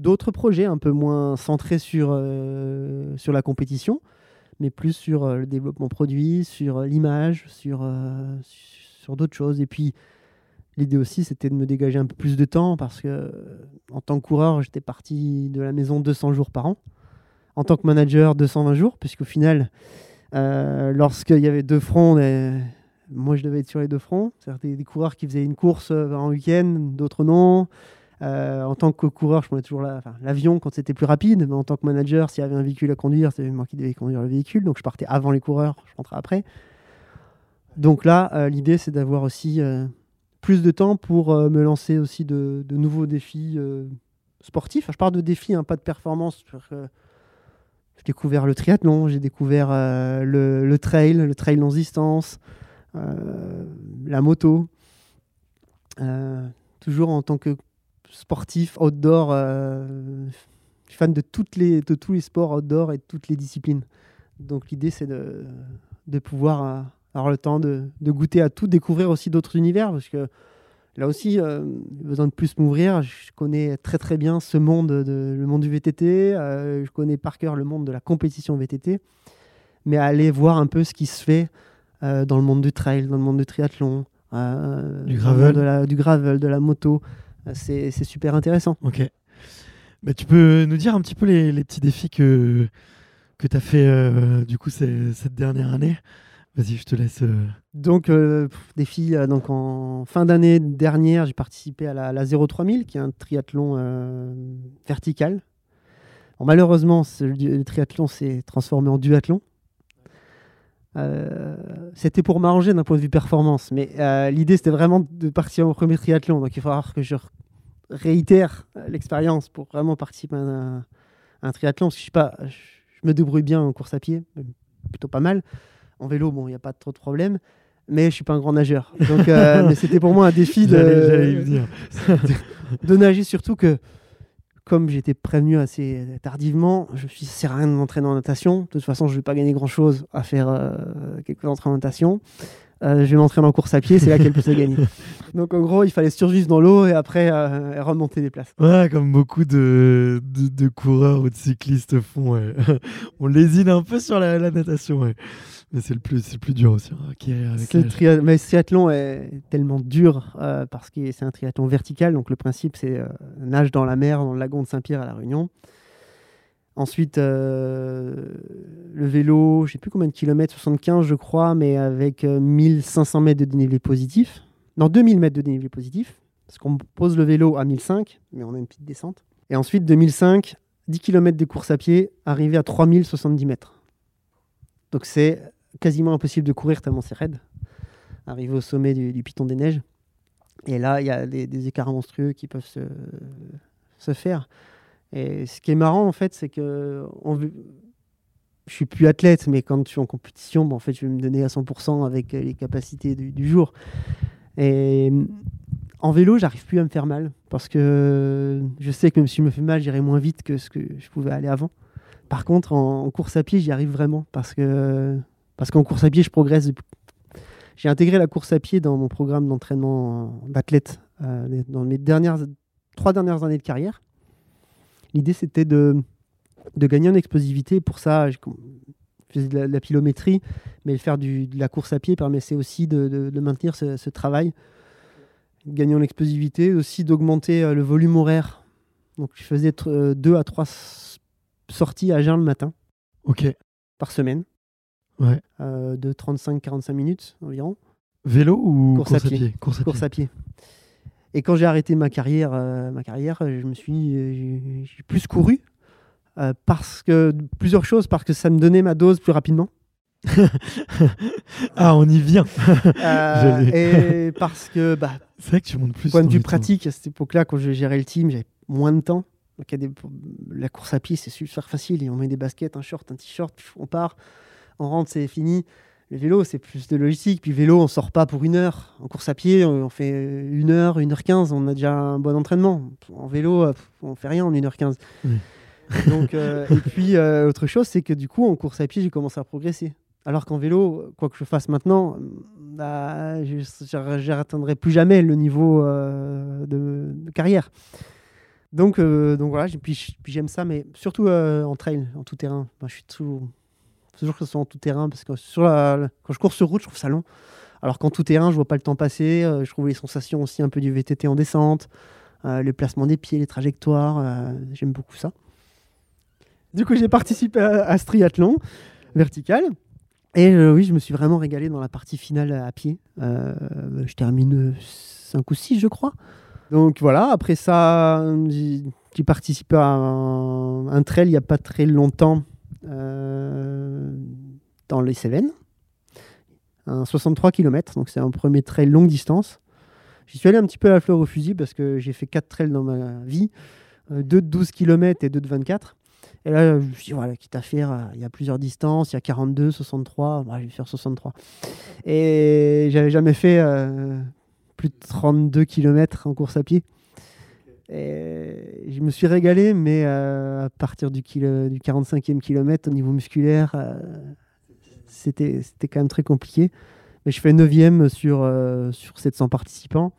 d'autres projets un peu moins centrés sur, euh, sur la compétition, mais plus sur euh, le développement produit, sur euh, l'image, sur, sur d'autres choses. Et puis, l'idée aussi, c'était de me dégager un peu plus de temps parce que, en tant que coureur, j'étais parti de la maison 200 jours par an. En tant que manager, 220 jours, puisqu'au final, lorsqu'il y avait deux fronts, moi je devais être sur les deux fronts. C'est-à-dire des, des, coureurs qui faisaient une course en week-end, d'autres non. Euh, en tant que coureur, je prenais toujours l'avion quand c'était plus rapide, mais en tant que manager, s'il y avait un véhicule à conduire, c'était moi qui devais conduire le véhicule, donc je partais avant les coureurs, je rentrais après. Donc là, euh, l'idée, c'est d'avoir aussi euh, plus de temps pour me lancer aussi de, nouveaux défis sportifs. Je parle de défis, hein, pas de performance. J'ai découvert le triathlon, j'ai découvert le, le trail, le trail longue distance, la moto. Toujours en tant que sportif outdoor, euh, je suis fan de, toutes les, de tous les sports outdoor et de toutes les disciplines. Donc l'idée, c'est de, de pouvoir euh, avoir le temps de, de goûter à tout, découvrir aussi d'autres univers, parce que là aussi, euh, besoin de plus m'ouvrir. Je connais très très bien ce monde, de, le monde du VTT, euh, je connais par cœur le monde de la compétition VTT, mais aller voir un peu ce qui se fait euh, dans le monde du trail, dans le monde du triathlon, euh, Du gravel. monde de la, du gravel, de la moto. Euh, C'est super intéressant. Ok. Bah, tu peux nous dire un petit peu les, les petits défis que, que tu as fait euh, du coup cette dernière année? Vas-y, je te laisse. euh, Donc, euh, défi, donc en fin d'année dernière, j'ai participé à la, la 03000, qui est un triathlon vertical. Bon, malheureusement, le triathlon s'est transformé en duathlon. Euh, c'était pour m'arranger d'un point de vue performance, mais euh, l'idée c'était vraiment de partir au premier triathlon. Donc il falloir que je réitère euh, l'expérience pour vraiment participer à un, à un triathlon. Parce que je, suis pas, je, je me débrouille bien en course à pied, plutôt pas mal. En vélo, bon, il n'y a pas trop de problème, mais je suis pas un grand nageur. Donc, euh, c'était pour moi un défi de nager, surtout que comme j'étais prévenu assez tardivement, je me suis dit, ça sert à rien de m'entraîner en natation. De toute façon, je vais pas gagner grand chose à faire euh, quelques entraînements en natation. Euh, je vais m'entraîner en course à pied, c'est là qu'elle peut se gagner. Donc en gros, il fallait survivre dans l'eau et après euh, remonter des places. Ouais, comme beaucoup de, de, de coureurs ou de cyclistes font. ouais. On lésine un peu sur la, la natation, ouais. Mais c'est le plus, c'est le plus dur aussi. hein, avec Ce mais triathlon est tellement dur euh, parce que c'est un triathlon vertical. Donc le principe, c'est euh, nage dans la mer, dans le lagon de Saint-Pierre à La Réunion. Ensuite, euh, le vélo, je sais plus combien de kilomètres, 75 je crois, mais avec euh, 1500 mètres de dénivelé positif. Non, 2000 mètres de dénivelé positif. Parce qu'on pose le vélo à 1005, mais on a une petite descente. Et ensuite, 2005, 10 km de course à pied, arrivé à 3070 mètres. Donc c'est quasiment impossible de courir tellement c'est raide. Arrivé au sommet du, Piton des Neiges. Et là, il y a des, écarts monstrueux qui peuvent se, se faire. Et ce qui est marrant, en fait, c'est que on je suis plus athlète, mais quand je suis en compétition, bon, en fait, je vais me donner à 100% avec les capacités du, jour. Et en vélo, j'arrive plus à me faire mal parce que je sais que même si je me fais mal, j'irai moins vite que ce que je pouvais aller avant. Par contre, en course à pied, j'y arrive vraiment parce que parce qu'en course à pied, je progresse. depuis- J'ai intégré la course à pied dans mon programme d'entraînement d'athlète euh, dans mes dernières trois dernières années de carrière. L'idée, c'était de, de gagner en explosivité. Pour ça, je faisais de la, de la pilométrie, mais faire du, de la course à pied permettait aussi de, maintenir ce, ce travail. Gagner en explosivité, aussi d'augmenter euh, le volume horaire. Donc, je faisais euh, deux à trois sorties à jeun le matin Ok. par semaine, Ouais. euh, de 35-45 minutes environ. Vélo ou Course à pied. Course à course pied. à pied. Et quand j'ai arrêté ma carrière, euh, ma carrière, je me suis, euh, j'ai- plus couru euh, parce que plusieurs choses, parce que ça me donnait ma dose plus rapidement, ah, on y vient. Et parce que bah, C'est vrai que tu montes plus. point de vue temps. pratique, à cette époque-là, quand je gérais le team, j'avais moins de temps. Donc, y a des- la course à pied, c'est super facile. Et on met des baskets, un short, un t-shirt, on part, on rentre, c'est fini. Le vélo, c'est plus de logistique. Puis vélo, on sort pas pour une heure. En course à pied, on fait une heure, une heure quinze. On a déjà un bon entraînement. En vélo, euh, on fait rien en une heure quinze. Oui. Donc, euh, et puis, euh, autre chose, c'est que du coup, en course à pied, j'ai commencé à progresser. Alors qu'en vélo, quoi que je fasse maintenant, bah, je n'atteindrai plus jamais le niveau euh, de, de carrière. Donc, euh, donc voilà, puis, j'aime ça, mais surtout euh, en trail, en tout terrain. Moi, je suis toujours, toujours que ce soit en tout terrain, parce que sur quand je cours sur route, je trouve ça long. Alors qu'en tout terrain, je vois pas le temps passer. euh, je trouve les sensations aussi un peu du VTT en descente, euh, le placement des pieds, les trajectoires. euh, j'aime beaucoup ça. Du coup, j'ai participé à, à ce triathlon vertical. Et oui, je me suis vraiment régalé dans la partie finale à pied. Je termine 5 ou 6, je crois. Donc voilà, après ça, j'ai participé à un, un trail il n'y a pas très longtemps dans les Cévennes. Un 63 km, donc c'est un premier trail longue distance. J'y suis allé un petit peu à la fleur au fusil parce que j'ai fait 4 trails dans ma vie, euh, deux de 12 km et deux de 24. Et là, je me suis dit, voilà, quitte à faire, euh, il y a plusieurs distances, il y a 42, 63, bah, je vais faire 63. Et j'avais jamais fait euh, plus de 32 km en course à pied. Et je me suis régalé, mais euh, à partir du, kilo- du 45e kilomètre, au niveau musculaire, euh, c'était quand même très compliqué. Mais je fais 9e sur, euh, sur 700 participants.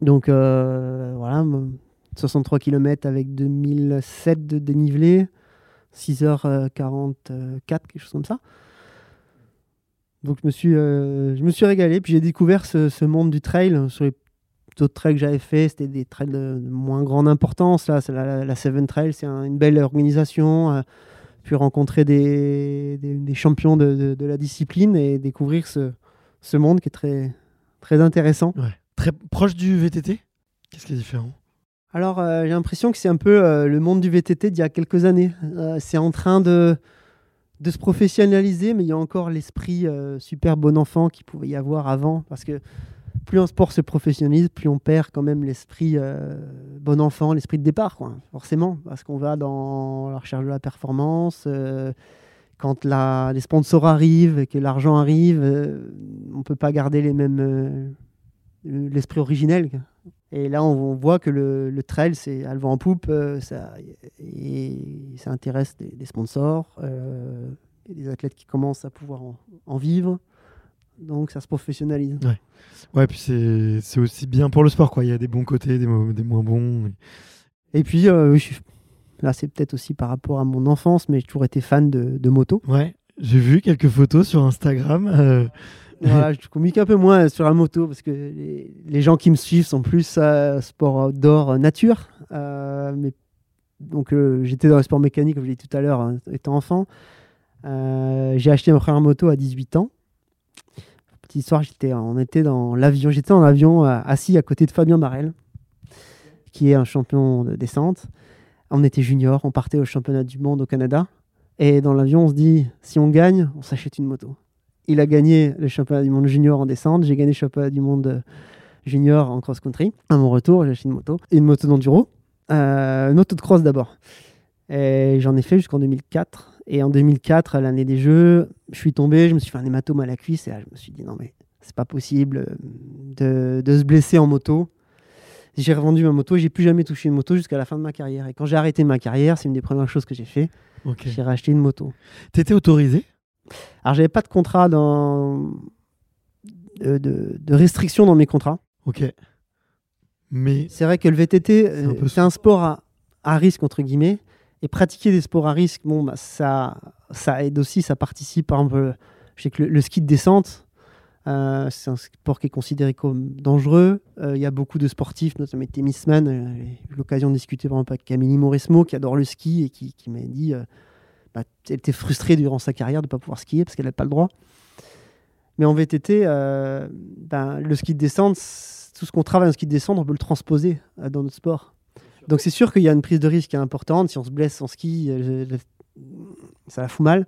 Donc euh, voilà, m- 63 km avec 2007 de dénivelé, 6h44, quelque chose comme ça. Donc je me suis, euh, je me suis régalé, puis j'ai découvert ce, ce monde du trail sur les autres trails que j'avais fait, c'était des trails de, moins grande importance. Là, la, la, la Seven Trail, c'est un- une belle organisation. Euh, puis rencontrer des, des, des champions de, de- de la discipline et découvrir ce, ce monde qui est très, très intéressant. Ouais. Très proche du VTT Qu'est-ce qui est différent? Alors, euh, j'ai l'impression que c'est un peu euh, le monde du VTT d'il y a quelques années. C'est en train de, de se professionnaliser, mais il y a encore l'esprit super bon enfant qu'il pouvait y avoir avant. Parce que plus un sport se professionnalise, plus on perd quand même l'esprit euh, bon enfant, l'esprit de départ, quoi, forcément. Parce qu'on va dans la recherche de la performance. euh, quand les sponsors arrivent et que l'argent arrive, euh, on ne peut pas garder les mêmes, l'esprit originel. Et là, on, voit que le, trail, c'est à le vent en poupe, ça, et ça intéresse des, sponsors, des athlètes qui commencent à pouvoir en vivre. Donc, ça se professionnalise. Ouais, puis c'est aussi bien pour le sport, quoi. Il y a des bons côtés, des, mo- des moins bons. Et puis, euh, oui, je suis- là, c'est peut-être aussi par rapport à mon enfance, mais j'ai toujours été fan de, de moto. Ouais, j'ai vu quelques photos sur Instagram. euh, Voilà, je communique un peu moins sur la moto parce que les, les gens qui me suivent sont plus euh, sport outdoor euh, nature. Euh, mais, donc euh, j'étais dans le sport mécanique, comme je l'ai dit tout à l'heure, hein, étant enfant. Euh, j'ai acheté ma première moto à 18 ans. Petite histoire, j'étais, on était dans l'avion, j'étais dans l'avion euh, assis à côté de Fabien Barrel, qui est un champion de descente. On était junior, on partait au championnat du monde au Canada. Et dans l'avion, on se dit, si on gagne, on s'achète une moto. Il a gagné le championnat du monde junior en descente. J'ai gagné le championnat du monde euh, junior en cross-country. À mon retour, j'ai acheté une moto. Une moto d'enduro. Euh, une moto de cross d'abord. Et j'en ai fait jusqu'en 2004. Et en 2004, l'année des Jeux, je suis tombé, je me suis fait un hématome à la cuisse. Et là, je me suis dit, non, mais c'est pas possible euh, de, de se blesser en moto. J'ai revendu ma moto. J'ai plus jamais touché une moto jusqu'à la fin de ma carrière. Et quand j'ai arrêté ma carrière, c'est une des premières choses que j'ai fait. J'ai racheté une moto. T'étais autorisé? Alors, j'avais pas de contrat dans. De, de, de restriction dans mes contrats. Ok. Mais C'est vrai que le VTT, C'est un euh, peu un sport à, à risque, entre guillemets. Et pratiquer des sports à risque, bon, bah, ça, aide aussi, ça participe. Par exemple, je sais que le, ski de descente, euh, c'est un sport qui est considéré comme dangereux. Euh, Il y a beaucoup de sportifs, notamment Témis Mann. euh, J'ai eu l'occasion de discuter par exemple, avec Camille Mauresmo, qui adore le ski et qui, m'a dit euh, bah, elle était frustrée durant sa carrière de ne pas pouvoir skier parce qu'elle n'a pas le droit. Mais en VTT, ben, le ski de descente, tout ce qu'on travaille en ski de descente, on peut le transposer dans notre sport. Donc c'est sûr qu'il y a une prise de risque importante. Si on se blesse en ski, euh, ça la fout mal.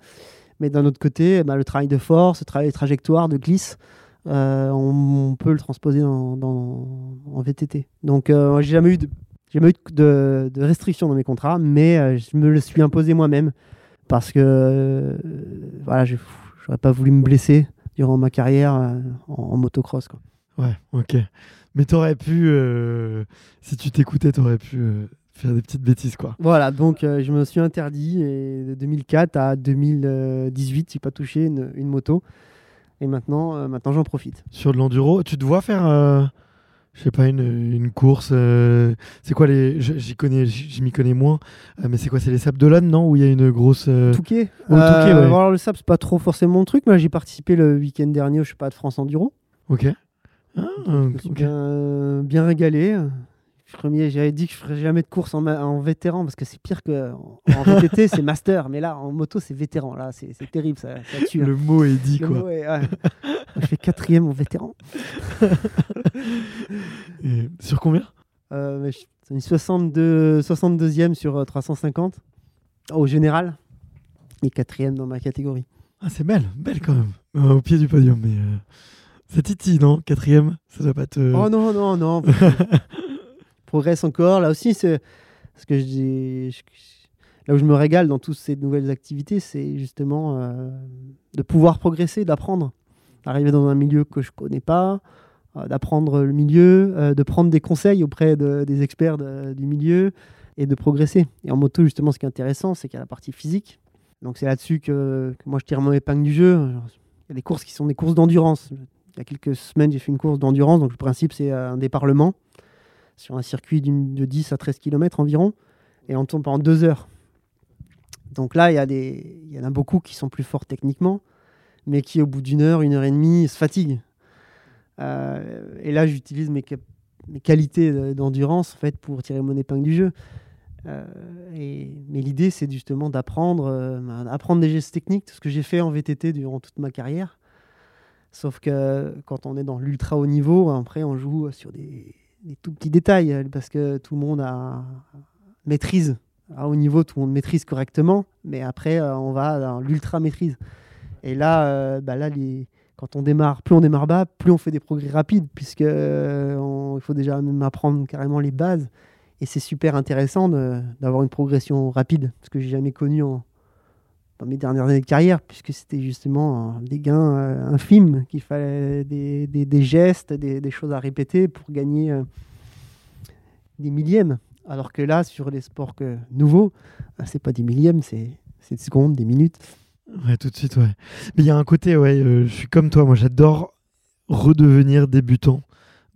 Mais d'un autre côté, ben, le travail de force, le travail de trajectoire, de glisse, euh, on, peut le transposer dans, en VTT. Donc euh, j'ai jamais eu de jamais eu de, restrictions dans mes contrats, mais euh, je me le suis imposé moi-même parce que voilà, je n'aurais pas voulu me blesser durant ma carrière en, motocross. Ouais, ok. Mais t'aurais pu, euh, si tu t'écoutais, t'aurais pu euh, faire des petites bêtises, quoi. Voilà, donc euh, je me suis interdit et de 2004 à 2018, j'ai pas touché une, une moto. Et maintenant, maintenant j'en profite. Sur de l'enduro, tu te vois faire, je sais pas, une, une course. c'est quoi les. J'y connais, j'y m'y connais moins. mais c'est quoi C'est les Sables d'Olonne, non? Où il y a une grosse. Touquet Ouais, le Touquet, ouais. Alors le SAP, c'est pas trop forcément mon truc, mais j'ai participé le week-end dernier au pas de France Enduro. Ok. Ah, Je me suis ok. bien, bien régalé. premier, j'avais dit que je ferais jamais de course en, vétéran parce que c'est pire que en, en VTT, c'est master, mais là en moto c'est vétéran. Là, c'est c'est terrible, ça, ça tue. hein. Le mot est dit, Le quoi. mot est- ouais. je fais quatrième en vétéran. Et sur combien? Euh, une 62, 62e sur euh, 350 au général et quatrième dans ma catégorie. Ah, c'est belle, belle quand même. Euh, au pied du podium, mais euh, ça titille, non? Quatrième, ça doit pas te. Oh non, non, non. Progresse encore. Là aussi, c'est ce que je dis. je- Là où je me régale dans toutes ces nouvelles activités, c'est justement euh, de pouvoir progresser, d'apprendre. Arriver dans un milieu que je connais pas, euh, d'apprendre le milieu, euh, de prendre des conseils auprès de- des experts de- du milieu et de progresser. Et en moto, justement, ce qui est intéressant, c'est qu'il y a la partie physique. Donc c'est là-dessus que, que moi je tire mon épingle du jeu. Il y a des courses qui sont des courses d'endurance. Il y a quelques semaines, j'ai fait une course d'endurance. Donc le principe, c'est euh, un déparlement sur un circuit de 10 à 13 km environ. Et on tourne pendant deux heures. Donc là, il y, a des, il y en a beaucoup qui sont plus forts techniquement, mais qui au bout d'une heure, une heure et demie, se fatiguent. Euh, et là, j'utilise mes, mes qualités de- d'endurance en fait, pour tirer mon épingle du jeu. Euh, et, mais l'idée, c'est justement d'apprendre euh, des gestes techniques, tout ce que j'ai fait en VTT durant toute ma carrière. Sauf que quand on est dans l'ultra haut niveau, après, on joue sur des, tout petits détails parce que tout le monde a maîtrise. À haut niveau, tout le monde maîtrise correctement, mais après, euh, on va dans l'ultra maîtrise. Et là, euh, bah là les, quand on démarre, plus on démarre bas, plus on fait des progrès rapides, puisque euh, il faut déjà même apprendre carrément les bases. Et c'est super intéressant d'avoir une progression rapide, ce que j'ai jamais connu en, dans mes dernières années de carrière, puisque c'était justement des gains euh, infimes, qu'il fallait des, des- gestes, des, des choses à répéter pour gagner euh, des millièmes. Alors que là, sur les sports que, nouveaux, euh, c'est pas des millièmes, c'est des secondes, des minutes. Ouais, tout de suite, ouais. Mais il y a un côté, ouais, je suis comme toi, moi j'adore redevenir débutant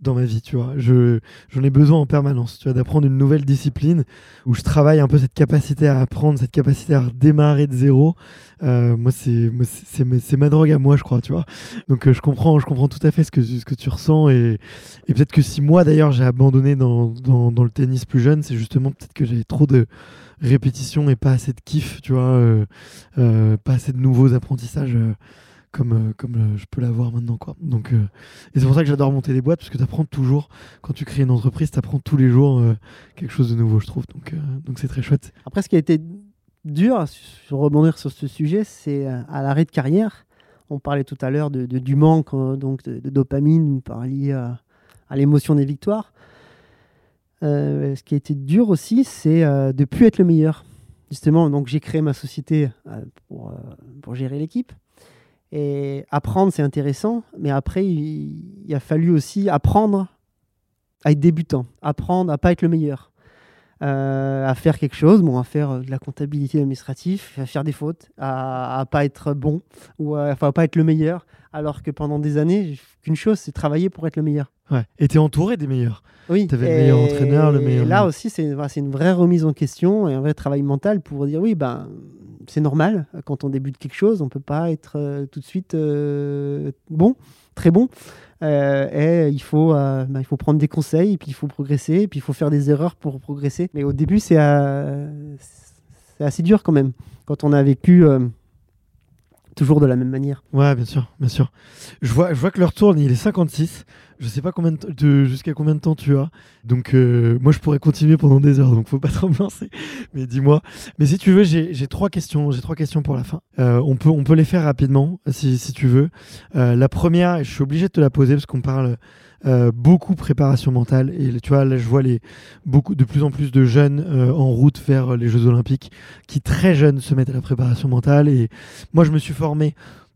dans ma vie, tu vois. Je, j'en ai besoin en permanence, tu vois, d'apprendre une nouvelle discipline où je travaille un peu cette capacité à apprendre, cette capacité à redémarrer de zéro. Euh, moi, c'est, c'est, ma- drogue à moi, je crois, tu vois. Donc, euh, je comprends, je comprends tout à fait ce que, ce que tu ressens et, et peut-être que si moi, d'ailleurs, j'ai abandonné dans, dans, dans le tennis plus jeune, c'est justement peut-être que j'avais trop de répétitions et pas assez de kiff, tu vois, euh, pas assez de nouveaux apprentissages comme, euh, euh, je peux l'avoir maintenant, quoi. Donc, euh, et c'est pour ça que j'adore monter des boîtes parce que tu apprends toujours, quand tu crées une entreprise, tu apprends tous les jours quelque chose de nouveau, je trouve. Donc, c'est très chouette. Après, ce qui a été dur, sur rebondir sur ce sujet, c'est à l'arrêt de carrière. On parlait tout à l'heure du manque donc de, dopamine par lié à, l'émotion des victoires. Ce qui a été dur aussi, c'est de plus être le meilleur. Justement, j'ai créé ma société pour gérer l'équipe. Et apprendre, c'est intéressant, mais après, il, il a fallu aussi apprendre à être débutant, apprendre à pas être le meilleur euh, à faire quelque chose, bon, à faire de la comptabilité administrative, à faire des fautes, à, à pas être bon ou à, enfin, à pas être le meilleur, alors que pendant des années, qu'une chose, c'est travailler pour être le meilleur. Ouais. Et t'es entouré des meilleurs. Oui. T'avais le meilleur entraîneur, le meilleur- Et là aussi, c'est une vraie remise en question et un vrai travail mental pour dire oui, ben c'est normal quand on débute quelque chose, on peut pas être euh, tout de suite euh, bon, très bon. Euh, et il faut, ben, il faut prendre des conseils, et puis il faut progresser, et puis il faut faire des erreurs pour progresser. Mais au début, c'est assez dur quand même, quand on a vécu toujours de la même manière. Ouais, bien sûr, bien sûr. Je vois, je vois que l'heure tourne, il est 56. Je sais pas combien de, jusqu'à combien de temps tu as. Donc, euh, moi, je pourrais continuer pendant des heures, donc faut pas trop me lancer. Mais dis-moi. Mais si tu veux, j'ai trois questions. J'ai trois questions pour la fin. Euh, on peut, les faire rapidement, si, tu veux. Euh, la première, je suis obligé de te la poser parce qu'on parle euh, beaucoup préparation mentale. Et tu vois, là, je vois beaucoup, de plus en plus de jeunes euh, en route vers les Jeux Olympiques qui très jeunes se mettent à la préparation mentale. Et moi, je me suis formé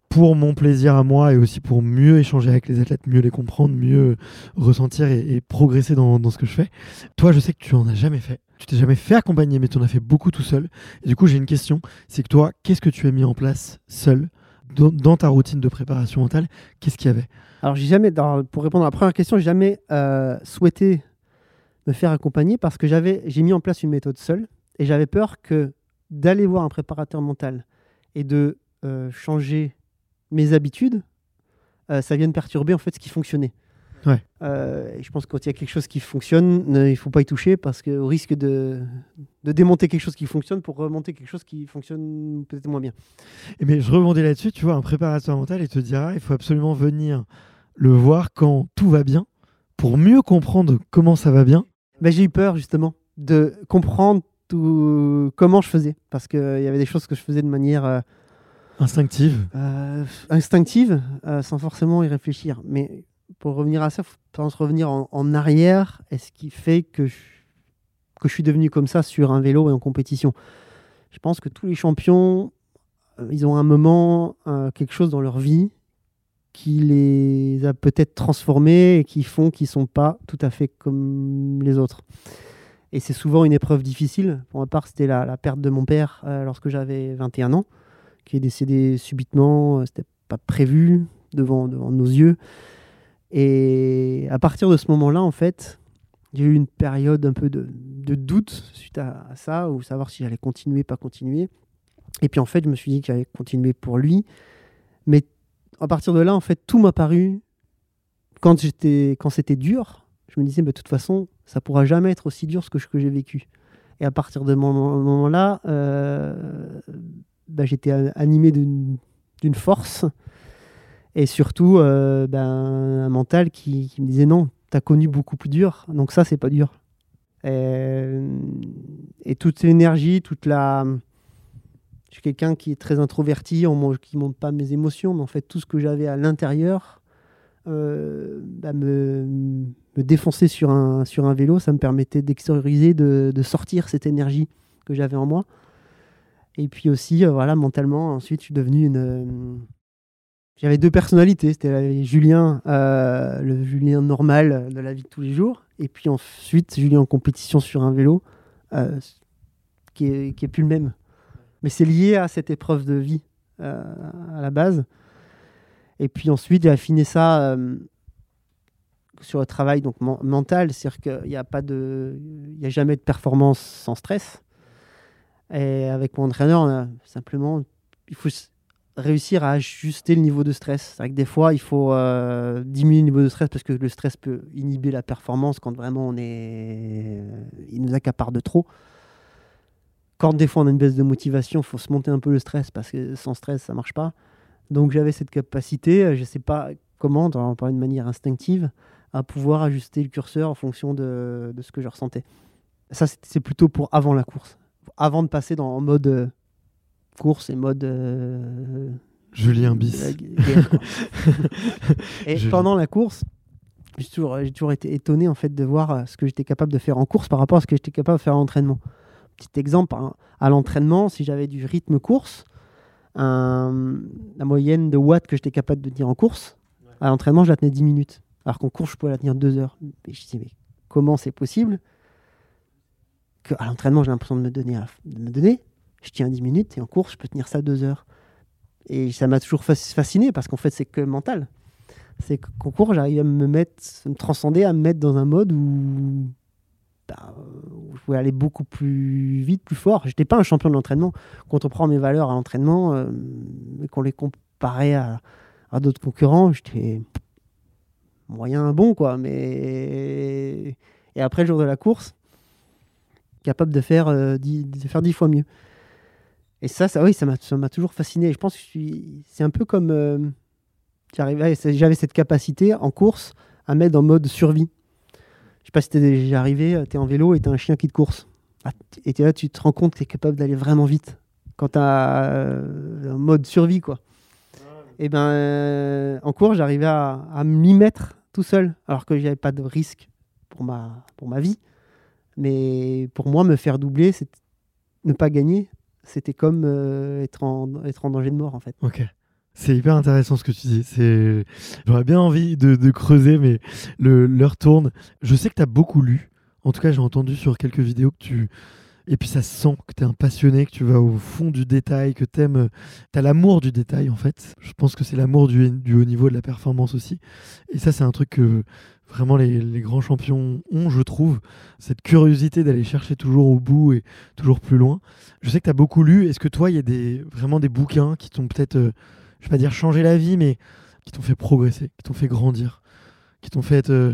pour mon plaisir à moi et aussi pour mieux échanger avec les athlètes, mieux les comprendre, mieux ressentir et, progresser dans, ce que je fais. Toi, je sais que tu en as jamais fait. Tu t'es jamais fait accompagner, mais tu en as fait beaucoup tout seul. Du coup, j'ai une question. C'est que toi, qu'est-ce que tu as mis en place seul dans, ta routine de préparation mentale Qu'est-ce qu'il y avait? Alors, j'ai jamais, pour répondre à la première question, j'ai jamais euh, souhaité me faire accompagner parce que j'ai mis en place une méthode seule et j'avais peur que d'aller voir un préparateur mental et de euh, changer mes habitudes, euh, ça vienne perturber en fait ce qui fonctionnait. Ouais. Euh, et je pense que quand il y a quelque chose qui fonctionne, ne- il faut pas y toucher parce qu'au risque de, de démonter quelque chose qui fonctionne pour remonter quelque chose qui fonctionne peut-être moins bien. Et mais je rebondis là-dessus, tu vois, un préparateur mental, il te dira, il faut absolument venir le voir quand tout va bien, pour mieux comprendre comment ça va bien. Ben, j'ai eu peur justement de comprendre tout, comment je faisais parce qu'il y avait des choses que je faisais de manière euh, Instinctive. euh, instinctive euh, sans forcément y réfléchir. Mais pour revenir à ça, faut pense revenir en, arrière et ce qui fait que je, que je suis devenu comme ça sur un vélo et en compétition? Je pense que tous les champions, euh, ils ont un moment, euh, quelque chose dans leur vie qui les a peut-être transformés et qui font qu'ils sont pas tout à fait comme les autres. Et c'est souvent une épreuve difficile. Pour ma part, c'était la, la perte de mon père euh, lorsque j'avais 21 ans, qui est décédé subitement. C'était pas prévu devant, devant nos yeux. Et à partir de ce moment-là, en fait, j'ai eu une période un peu de, doute suite à, ça, ou savoir si j'allais continuer, pas continuer. Et puis en fait, je me suis dit que j'allais continuer pour lui. Mais à partir de là, en fait, tout m'a paru, quand, quand c'était dur, je me disais, bah, de toute façon, ça pourra jamais être aussi dur ce que, ce j'ai vécu. Et à partir de mon moment-là, euh, bah, j'étais animé d'une force et surtout euh, ben, un mental qui, me disait non, tu as connu beaucoup plus dur, donc ça, c'est pas dur. Et, et toute l'énergie, toute la. Je suis quelqu'un qui est très introverti, qui ne montre pas mes émotions, mais en fait, tout ce que j'avais à l'intérieur, euh, bah, me, me défoncer sur un, sur un vélo, ça me permettait d'extérioriser, de, de sortir cette énergie que j'avais en moi. Et puis aussi, euh, voilà, mentalement, ensuite, je suis devenu une. J'avais deux personnalités. C'était Julien, euh, le Julien normal de la vie de tous les jours. Et puis ensuite, Julien en compétition sur un vélo, euh, qui, est, qui est plus le même. Mais c'est lié à cette épreuve de vie euh, à la base. Et puis ensuite, j'ai affiné ça sur le travail donc men- mental. C'est-à-dire qu'il n'y a, pas de, il a jamais de performance sans stress. Et avec mon entraîneur, on a simplement, il faut réussir à ajuster le niveau de stress. C'est vrai que des fois, il faut euh, diminuer le niveau de stress parce que le stress peut inhiber la performance quand vraiment on est, il nous accapare de trop. Quand des fois on a une baisse de motivation, il faut se monter un peu le stress parce que sans stress, ça marche pas. Donc j'avais cette capacité, euh, je sais pas comment, on parler de manière instinctive, à pouvoir ajuster le curseur en fonction de, ce que je ressentais. Ça, c'est plutôt pour avant la course. Avant de passer en mode euh, course et mode euh, Julien bis. guerre, quoi. et pendant la course, j'ai toujours, été étonné en fait de voir euh, ce que j'étais capable de faire en course par rapport à ce que j'étais capable de faire en entraînement. Petit exemple, hein, à l'entraînement, si j'avais du rythme course, un- la moyenne de watts que j'étais capable de tenir en course, à l'entraînement, je la tenais 10 minutes. Alors qu'en course, je pouvais la tenir 2 heures. Et je me dis, mais comment c'est possible que à l'entraînement, j'ai l'impression de me donner, à- de me donner, je tiens 10 minutes et en course, je peux tenir ça 2 heures. Et ça m'a toujours fas- fasciné parce qu'en fait, c'est que mental. C'est qu'en cours, j'arrive à me mettre, me transcender, à me mettre dans un mode où, bah, je pouvais aller beaucoup plus vite, plus fort. J'étais pas un champion de l'entraînement. Quand on prend mes valeurs à l'entraînement euh, et qu'on les comparait à, à d'autres concurrents, j'étais moyen bon, quoi. Mais et après le jour de la course, capable de faire euh, de faire dix fois mieux. Et ça, ça oui, ça m'a toujours fasciné. Je pense que c'est un peu comme euh, j'avais cette capacité en course à mettre en mode survie. Je sais pas si t'es déjà arrivé, tu es en vélo et t'as un chien qui te course. Ah, et t'es là, tu te rends compte que tu es capable d'aller vraiment vite quand tu as un mode survie. quoi. Et ben euh, en course, j'arrivais à, à m'y mettre tout seul, alors que j'avais pas de risque pour ma, pour ma vie. Mais pour moi, me faire doubler, c'est ne pas gagner, c'était comme euh, être, en, danger de mort en fait. Ok. C'est hyper intéressant ce que tu dis. J'aurais bien envie de, creuser, mais le, l'heure tourne. Je sais que tu as beaucoup lu. En tout cas, j'ai entendu sur quelques vidéos que tu. Et puis ça se sent que tu es un passionné, que tu vas au fond du détail, que tu aimes. Tu as l'amour du détail en fait. Je pense que c'est l'amour du haut niveau, de la performance aussi. Et ça, c'est un truc que vraiment les, grands champions ont, je trouve. Cette curiosité d'aller chercher toujours au bout et toujours plus loin. Je sais que tu as beaucoup lu. Est-ce que toi, il y a des, vraiment des bouquins qui t'ont peut-être, euh, je vais pas dire changé la vie, mais qui t'ont fait progresser, qui t'ont fait grandir qui t'ont fait être euh,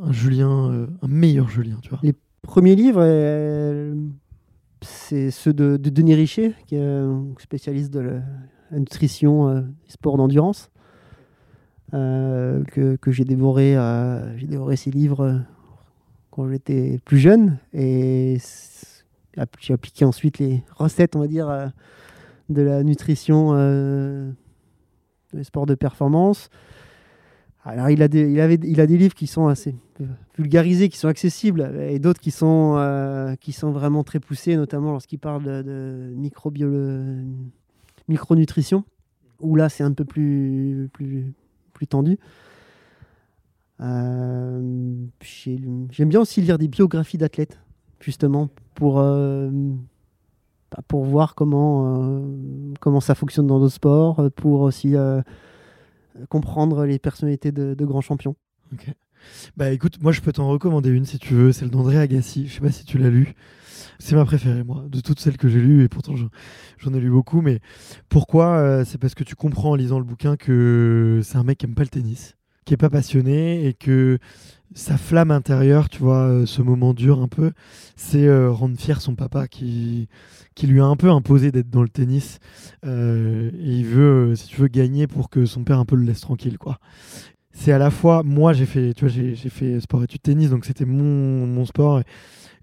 un Julien, euh, un meilleur Julien, tu vois? Les premiers livres, euh, c'est ceux de, de Denis Richer, qui est spécialiste de la, nutrition et sport d'endurance, que, que j'ai dévoré, euh, j'ai dévoré ces livres euh, quand j'étais plus jeune et j'ai appliqué ensuite les recettes, on va dire, euh, de la nutrition euh, des sports de performance. Alors, il a, des, il, avait, il a des livres qui sont assez euh, vulgarisés, qui sont accessibles, et d'autres qui, sont, euh, qui sont vraiment très poussés, notamment lorsqu'il parle de, de micronutrition, où là, c'est un peu plus, plus tendu. Euh, j'ai- J'aime bien aussi lire des biographies d'athlètes, justement, pour, euh, bah, pour voir comment, euh, comment ça fonctionne dans d'autres sports, pour aussi comprendre les personnalités de, grands champions. Bah écoute, moi je peux t'en recommander une si tu veux, celle d'André Agassi. Je sais pas si tu l'as lu. C'est ma préférée, moi, de toutes celles que j'ai lues, et pourtant j'en- ai lu beaucoup. Mais pourquoi Euh, C'est parce que tu comprends en lisant le bouquin que c'est un mec qui aime pas le tennis, qui est pas passionné, et que sa flamme intérieure, tu vois, euh, ce moment dur un peu, c'est euh, rendre fier son papa qui, qui lui a un peu imposé d'être dans le tennis. Et il veut, si tu veux, gagner pour que son père un peu le laisse tranquille, quoi c'est à la fois moi j'ai fait tu vois j'ai fait sport études tennis donc c'était mon, mon sport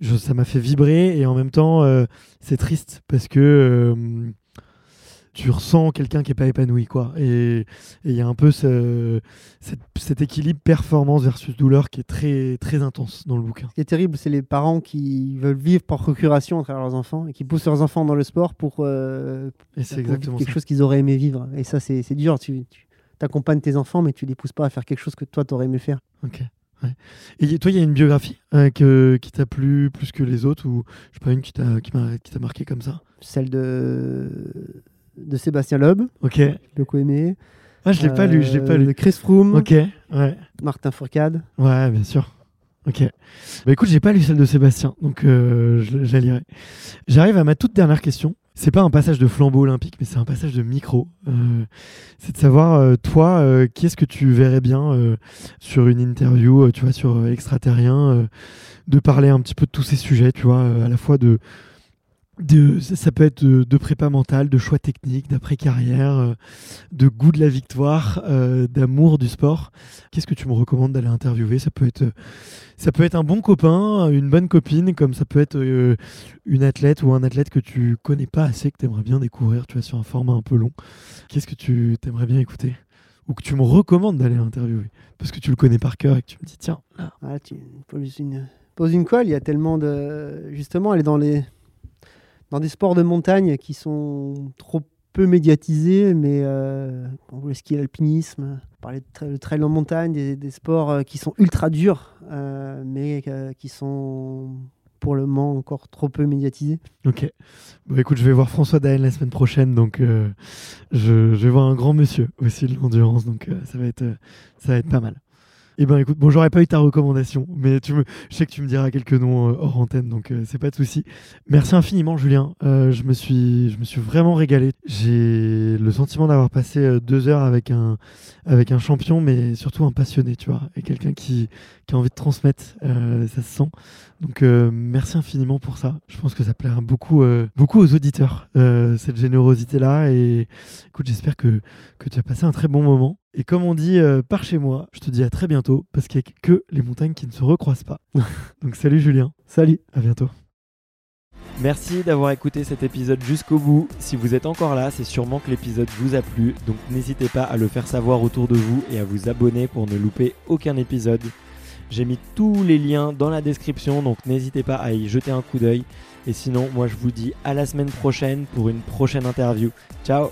je- ça m'a fait vibrer et en même temps euh, c'est triste parce que euh, tu ressens quelqu'un qui est pas épanoui quoi et il y a un peu ce, cet équilibre performance versus douleur qui est très très intense dans le bouquin Ce qui est terrible, c'est les parents qui veulent vivre par procuration à travers leurs enfants et qui poussent leurs enfants dans le sport pour, euh, et c'est pour exactement vivre quelque ça chose qu'ils auraient aimé vivre. Et ça, c'est c'est dur. Tu, tu accompagnes tes enfants, mais tu les pousses pas à faire quelque chose que toi, tu aurais aimé faire. ok ouais. et toi il y a une biographie euh, que- qui t'a plu plus que les autres ou je sais pas une qui t'a qui t'a marqué comme ça? Celle de, de Sébastien Loeb, ok beaucoup aimé. ah je l'ai pas lu je l'ai pas Euh, lu De Chris Froome, ok ouais Martin Fourcade. Ouais, bien sûr. Ok. Bah écoute, j'ai pas lu celle de Sébastien, donc euh, je, je la lirai. J'arrive à ma toute dernière question. C'est pas un passage de flambeau olympique, mais c'est un passage de micro. Euh, c'est de savoir, euh, toi, euh, qui est-ce que tu verrais bien sur une interview, tu vois, sur extraterrien, de parler un petit peu de tous ces sujets, tu vois, à la fois de, de ça, peut être de, de prépa mentale, de choix techniques, d'après-carrière, euh, de goût de la victoire, euh, d'amour du sport. Qu'est-ce que tu me recommandes d'aller interviewer? Ça peut être ça peut être un bon copain, une bonne copine, comme ça peut être euh, une athlète ou un athlète que tu connais pas assez, que tu aimerais bien découvrir, tu vois, sur un format un peu long. Qu'est-ce que tu aimerais bien écouter? Ou que tu me recommandes d'aller interviewer? Parce que tu le connais par cœur et que tu me dis, tiens, là. Ah, tu poses une, poses une colle. Il y a tellement de. Justement, elle est dans, les, dans des sports de montagne qui sont trop peu médiatisés, mais euh, voulait skier l'alpinisme, parler de le trail en montagne, des, sports euh, qui sont ultra durs, euh, mais euh, qui sont pour le moment encore trop peu médiatisés. Ok. Bon, écoute, je vais voir François Daen la semaine prochaine, donc je, je vais voir un grand monsieur aussi de l'endurance, donc ça, va être, ça va être pas mal. Eh ben écoute, bon, j'aurais pas eu ta recommandation, mais tu me, je sais que tu me diras quelques noms euh, hors antenne, donc euh, c'est pas de souci. Merci infiniment, Julien. Euh, je me suis, je me suis vraiment régalé. J'ai le sentiment d'avoir passé euh, deux heures avec un, avec un champion, mais surtout un passionné, tu vois, et quelqu'un qui, qui a envie de transmettre. euh, ça se sent. Donc merci infiniment pour ça. Je pense que ça plaira beaucoup, beaucoup aux auditeurs, cette générosité-là. Et écoute, j'espère que, que tu as passé un très bon moment. Et comme on dit euh, par chez moi, je te dis à très bientôt, parce qu'il n'y a que les montagnes qui ne se recroisent pas. Donc salut Julien, Salut à bientôt. Merci d'avoir écouté cet épisode jusqu'au bout. Si vous êtes encore là, c'est sûrement que l'épisode vous a plu. Donc n'hésitez pas à le faire savoir autour de vous et à vous abonner pour ne louper aucun épisode. J'ai mis tous les liens dans la description, donc n'hésitez pas à y jeter un coup d'œil. Et sinon, moi je vous dis à la semaine prochaine pour une prochaine interview. Ciao